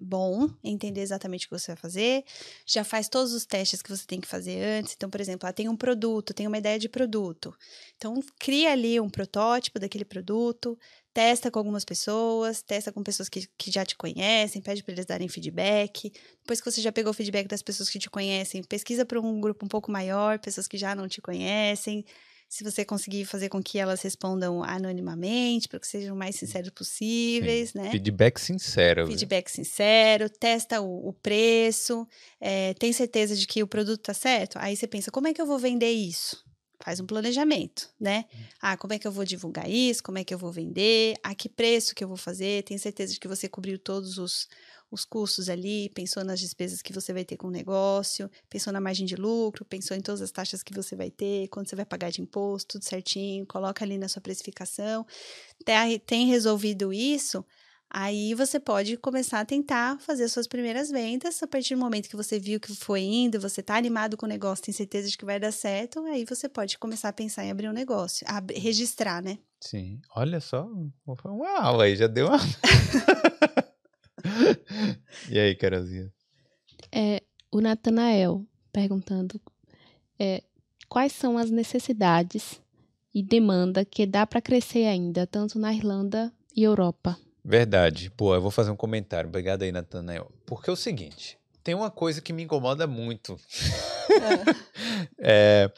bom, entender exatamente o que você vai fazer, já faz todos os testes que você tem que fazer antes. Então, por exemplo, ah, tem um produto, tem uma ideia de produto. Então, cria ali um protótipo daquele produto, testa com algumas pessoas, testa com pessoas que, que já te conhecem, pede para eles darem feedback. Depois que você já pegou o feedback das pessoas que te conhecem, pesquisa para um grupo um pouco maior, pessoas que já não te conhecem se você conseguir fazer com que elas respondam anonimamente, para que sejam o mais sinceros possíveis, Sim. né? Feedback sincero. Feedback sincero, testa o, o preço, é, tem certeza de que o produto está certo? Aí você pensa, como é que eu vou vender isso? Faz um planejamento, né? Hum. Ah, como é que eu vou divulgar isso? Como é que eu vou vender? A que preço que eu vou fazer? Tem certeza de que você cobriu todos os, os custos ali, pensou nas despesas que você vai ter com o negócio, pensou na margem de lucro, pensou em todas as taxas que você vai ter, quando você vai pagar de imposto, tudo certinho, coloca ali na sua precificação. Tem resolvido isso, aí você pode começar a tentar fazer suas primeiras vendas. A partir do momento que você viu que foi indo, você está animado com o negócio, tem certeza de que vai dar certo, aí você pode começar a pensar em abrir um negócio, registrar, né? Sim, olha só, uma aula aí, já deu uma. *laughs* *laughs* e aí, Carolzinha? É, o Natanael perguntando é, quais são as necessidades e demanda que dá para crescer ainda, tanto na Irlanda e Europa. Verdade. Pô, eu vou fazer um comentário. Obrigado aí, Natanael. Porque é o seguinte, tem uma coisa que me incomoda muito. *laughs* é,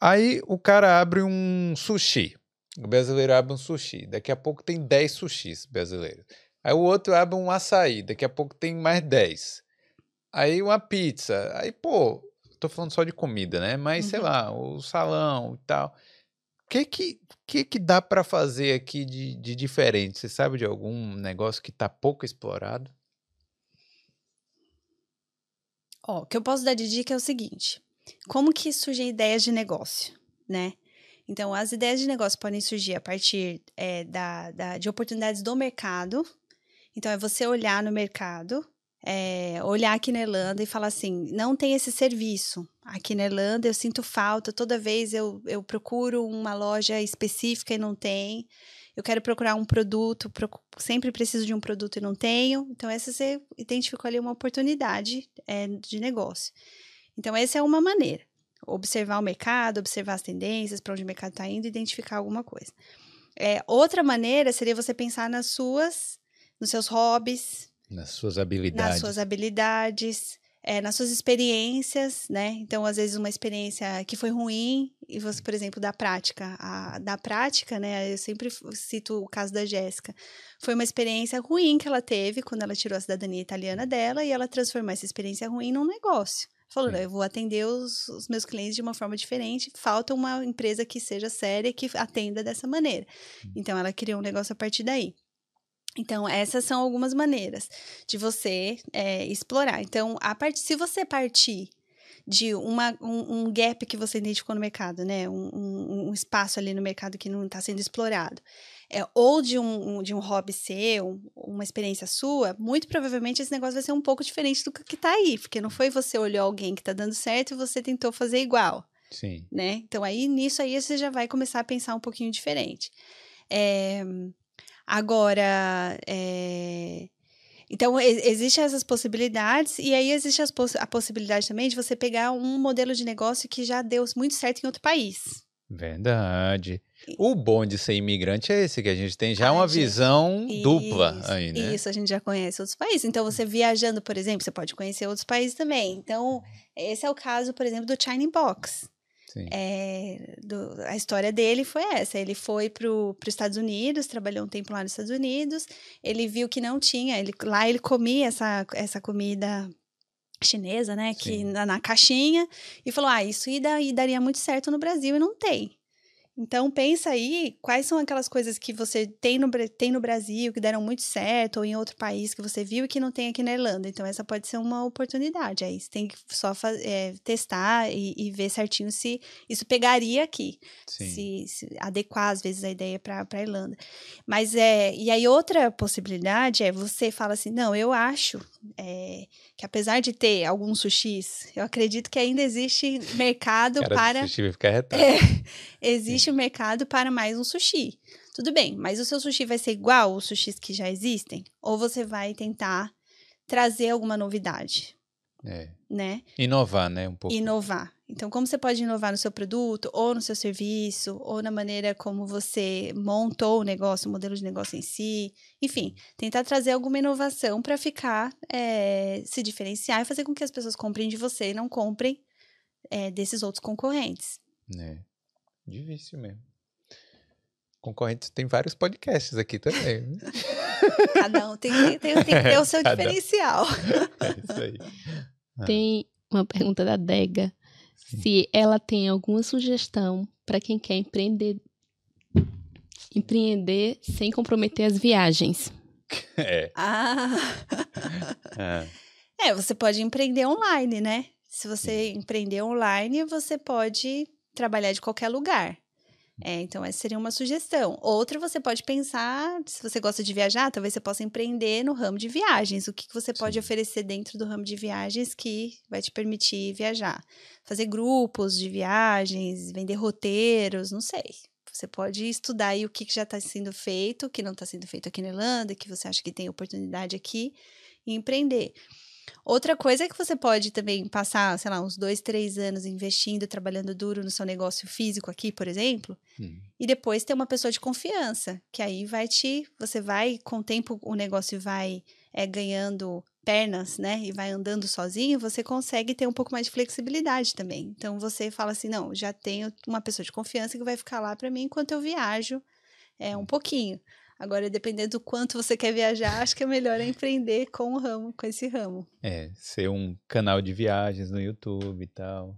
aí o cara abre um sushi. O brasileiro abre um sushi, daqui a pouco tem 10 sushis brasileiros. Aí o outro abre um açaí, daqui a pouco tem mais 10. Aí uma pizza, aí pô, tô falando só de comida, né? Mas uhum. sei lá, o salão e tal. O que que, que que dá para fazer aqui de, de diferente? Você sabe de algum negócio que tá pouco explorado? Ó, o que eu posso dar de dica é o seguinte: como que surgem ideias de negócio, né? Então, as ideias de negócio podem surgir a partir é, da, da, de oportunidades do mercado. Então, é você olhar no mercado, é, olhar aqui na Irlanda e falar assim: não tem esse serviço. Aqui na Irlanda eu sinto falta, toda vez eu, eu procuro uma loja específica e não tem. Eu quero procurar um produto, sempre preciso de um produto e não tenho. Então, essa você identificou ali uma oportunidade é, de negócio. Então, essa é uma maneira. Observar o mercado, observar as tendências, para onde o mercado está indo, identificar alguma coisa. É, outra maneira seria você pensar nas suas, nos seus hobbies, nas suas habilidades, nas suas habilidades, é, nas suas experiências, né? Então, às vezes, uma experiência que foi ruim, e você, por exemplo, da prática. A, da prática, né? Eu sempre cito o caso da Jéssica. Foi uma experiência ruim que ela teve quando ela tirou a cidadania italiana dela e ela transformou essa experiência ruim num negócio. Falou, eu vou atender os, os, meus clientes de uma forma diferente. Falta uma empresa que seja séria que atenda dessa maneira. Então, ela criou um negócio a partir daí. Então, essas são algumas maneiras de você é, explorar. Então, a part... se você partir de uma, um, um, gap que você identificou no mercado, né? Um, um, um espaço ali no mercado que não está sendo explorado, é, ou de um, de um hobby seu, uma experiência sua, muito provavelmente esse negócio vai ser um pouco diferente do que está aí, porque não foi você olhou alguém que está dando certo e você tentou fazer igual. Sim. Né? Então, aí, nisso aí, você já vai começar a pensar um pouquinho diferente. É, agora, é, então, existem essas possibilidades, e aí existe poss a possibilidade também de você pegar um modelo de negócio que já deu muito certo em outro país. Verdade. O bom de ser imigrante é esse, que a gente tem já uma visão isso, dupla aí, né? Isso, a gente já conhece outros países. Então, você viajando, por exemplo, você pode conhecer outros países também. Então, esse é o caso, por exemplo, do China Box. É, do, a história dele foi essa. Ele foi para os Estados Unidos, trabalhou um tempo lá nos Estados Unidos. Ele viu que não tinha. Ele, lá ele comia essa, essa comida chinesa, né? Que na, na, caixinha. E falou: Ah, isso ia, daria muito certo no Brasil e não tem. Então, pensa aí quais são aquelas coisas que você tem no, tem no Brasil, que deram muito certo, ou em outro país que você viu e que não tem aqui na Irlanda. Então, essa pode ser uma oportunidade. Aí você tem que só é, testar e, e, ver certinho se isso pegaria aqui. Se, se, adequar, às vezes, a ideia para a Irlanda. Mas é. E aí, outra possibilidade é você fala assim: não, eu acho é, que apesar de ter alguns sushis, eu acredito que ainda existe mercado Cara para. Sushi vai ficar *laughs* é, existe o mercado para mais um sushi. Tudo bem, mas o seu sushi vai ser igual aos sushis que já existem? Ou você vai tentar trazer alguma novidade? É. Né? Inovar, né? Um pouco. Inovar. Então, como você pode inovar no seu produto, ou no seu serviço, ou na maneira como você montou o negócio, o modelo de negócio em si. Enfim, tentar trazer alguma inovação para ficar, é, se diferenciar e fazer com que as pessoas comprem de você e não comprem é, desses outros concorrentes. É, difícil mesmo. Concorrentes tem vários podcasts aqui também. Cada um tem, tem, tem, tem que ter o seu *laughs* diferencial. É isso aí. *laughs* Tem uma pergunta da Dega. Se ela tem alguma sugestão para quem quer empreender, empreender sem comprometer as viagens. *laughs* É. Ah. é. é, você pode empreender online, né? Se você empreender online, você pode trabalhar de qualquer lugar. É, então, essa seria uma sugestão. Outra, você pode pensar, se você gosta de viajar, talvez você possa empreender no ramo de viagens. O que, que você pode Sim. oferecer dentro do ramo de viagens que vai te permitir viajar? Fazer grupos de viagens, vender roteiros, não sei. Você pode estudar aí o que, que já está sendo feito, o que não está sendo feito aqui na Irlanda, que você acha que tem oportunidade aqui, e empreender. Outra coisa é que você pode também passar, sei lá, uns dois, três anos investindo, trabalhando duro no seu negócio físico aqui, por exemplo, hum. e depois ter uma pessoa de confiança, que aí vai te. Você vai, com o tempo, o negócio vai é, ganhando pernas, né, e vai andando sozinho, você consegue ter um pouco mais de flexibilidade também. Então você fala assim, não, já tenho uma pessoa de confiança que vai ficar lá para mim enquanto eu viajo, é um pouquinho. Agora, dependendo do quanto você quer viajar, acho que é melhor empreender com o ramo, com esse ramo. É, ser um canal de viagens no YouTube e tal.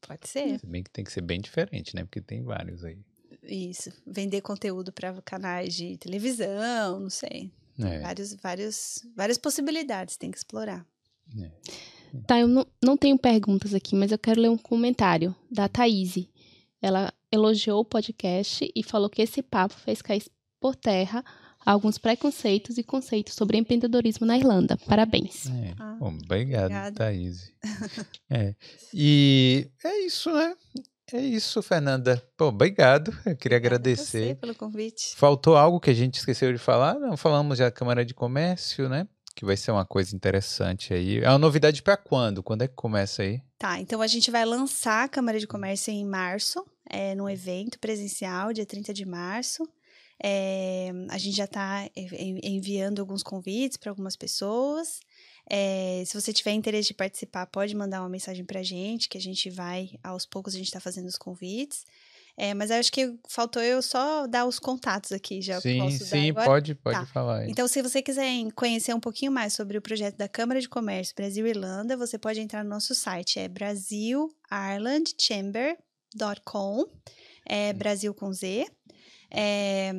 Pode ser. Se bem que tem que ser bem diferente, né? Porque tem vários aí. Isso. Vender conteúdo para canais de televisão, não sei. É, Vários, vários, várias possibilidades, tem que explorar. é. Tá, eu não, não tenho perguntas aqui, mas eu quero ler um comentário da Thaís. Ela elogiou o podcast e falou que esse papo fez cair por terra alguns preconceitos e conceitos sobre empreendedorismo na Irlanda. Parabéns. É. Ah, Bom, obrigado, obrigada. Thaís. *laughs* é. E é isso, né? É isso, Fernanda. Pô, obrigado. Eu queria agradecer. você pelo convite. Faltou algo que a gente esqueceu de falar? Não, falamos já da Câmara de Comércio, né? Que vai ser uma coisa interessante aí. É uma novidade para quando? Quando é que começa aí? Tá, então a gente vai lançar a Câmara de Comércio em março, é, num evento presencial, dia 30 de março. É, a gente já está enviando alguns convites para algumas pessoas. É, se você tiver interesse de participar, pode mandar uma mensagem para a gente, que a gente vai, aos poucos, a gente está fazendo os convites. É, mas acho que faltou eu só dar os contatos aqui, já sim, posso dar sim, pode, pode Tá. falar aí. Então, se você quiser conhecer um pouquinho mais sobre o projeto da Câmara de Comércio Brasil e Irlanda, você pode entrar no nosso site, é brasilirelandchamber.com, é Brasil com Z. É,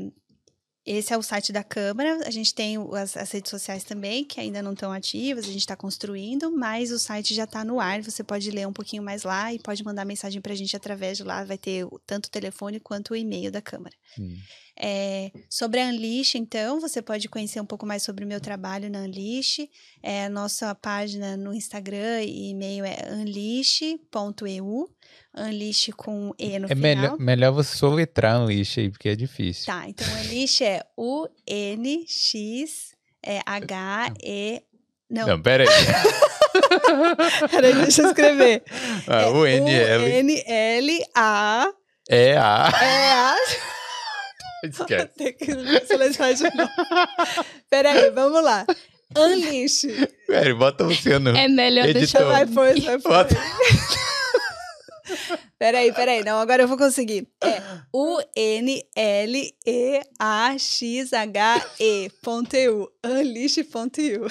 esse é o site da Câmara. A gente tem as, as redes sociais também, que ainda não estão ativas, a gente está construindo, mas o site já está no ar. Você pode ler um pouquinho mais lá e pode mandar mensagem para a gente através de lá. Vai ter tanto o telefone quanto o e-mail da Câmara. Hum. É, sobre a Unleash, então, você pode conhecer um pouco mais sobre o meu trabalho na Unleash. É, a nossa página no Instagram e e-mail é unleash.eu. Unleash com E no É final. melhor, melhor você soletrar um lixo aí, porque é difícil. Tá, então Unleash é U-N-X é. Não, Não, pera aí. *laughs* peraí, deixa eu escrever. Ah, é o NL U-N-L-A... é a. É a... *laughs* Esquece. Tem que soletrar de novo. Peraí, vamos lá. Unleash. Pera, bota o Luciano. É melhor Editor. deixar Vai pôr, vai pôr. *laughs* Peraí, peraí. Não, agora eu vou conseguir. É U-N-L-E-A-X-H-E ponto EU. Unleash.eu.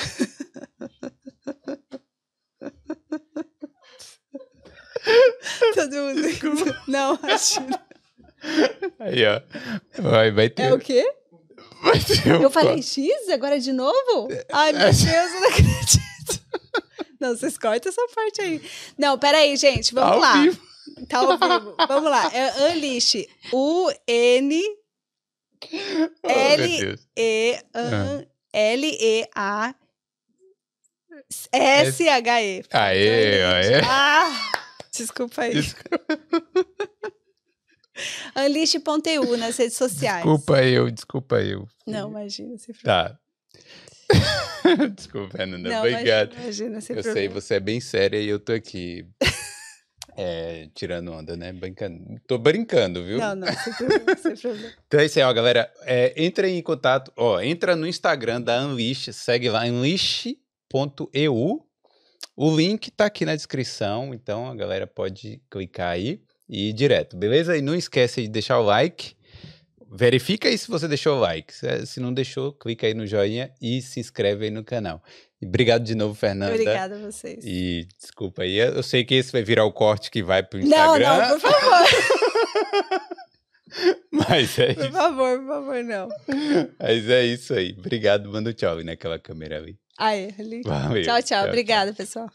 Todo mundo. *laughs* Não, acho. Aí, ó. Vai, vai ter. É o quê? Vai ter um Eu falei X agora de novo? Ai, meu Deus, eu não acredito. Não, vocês cortam essa parte aí. Não, peraí, gente, vamos Ao lá. vivo. Tá ao vivo. Vamos lá. É Unleash. U-N. Oh, meu L- Deus. E Ah. L E A S H E. Aê, aê. Ah, desculpa aí. Unleash.eu nas redes sociais. Desculpa eu, desculpa eu. Não, imagina, sem problema. Tá. *laughs* Desculpa. Não, Obrigado. Imagina, Eu sei, problema. você é bem séria e eu tô aqui é, tirando onda, né? Brincando. Tô brincando, viu? Não, não, *laughs* sem problema, sem problema. Então é isso aí, ó, galera. É, entra em contato, ó, entra no Instagram da Unleash, segue lá, unleash.eu. O link tá aqui na descrição, então a galera pode clicar aí e ir direto, beleza? E não esquece de deixar o like. Verifica aí se você deixou o like. Se, se não deixou, clica aí no joinha e se inscreve aí no canal. E obrigada de novo, Fernanda. Obrigada a vocês. E desculpa aí, eu sei que esse vai virar o corte que vai pro Não, Instagram. não, por favor. *laughs* Mas é Por isso. favor, por favor, não. Mas é isso aí. Obrigado, manda um tchau aí naquela câmera ali. Aí, ali. Valeu. Tchau, tchau. Obrigada, pessoal.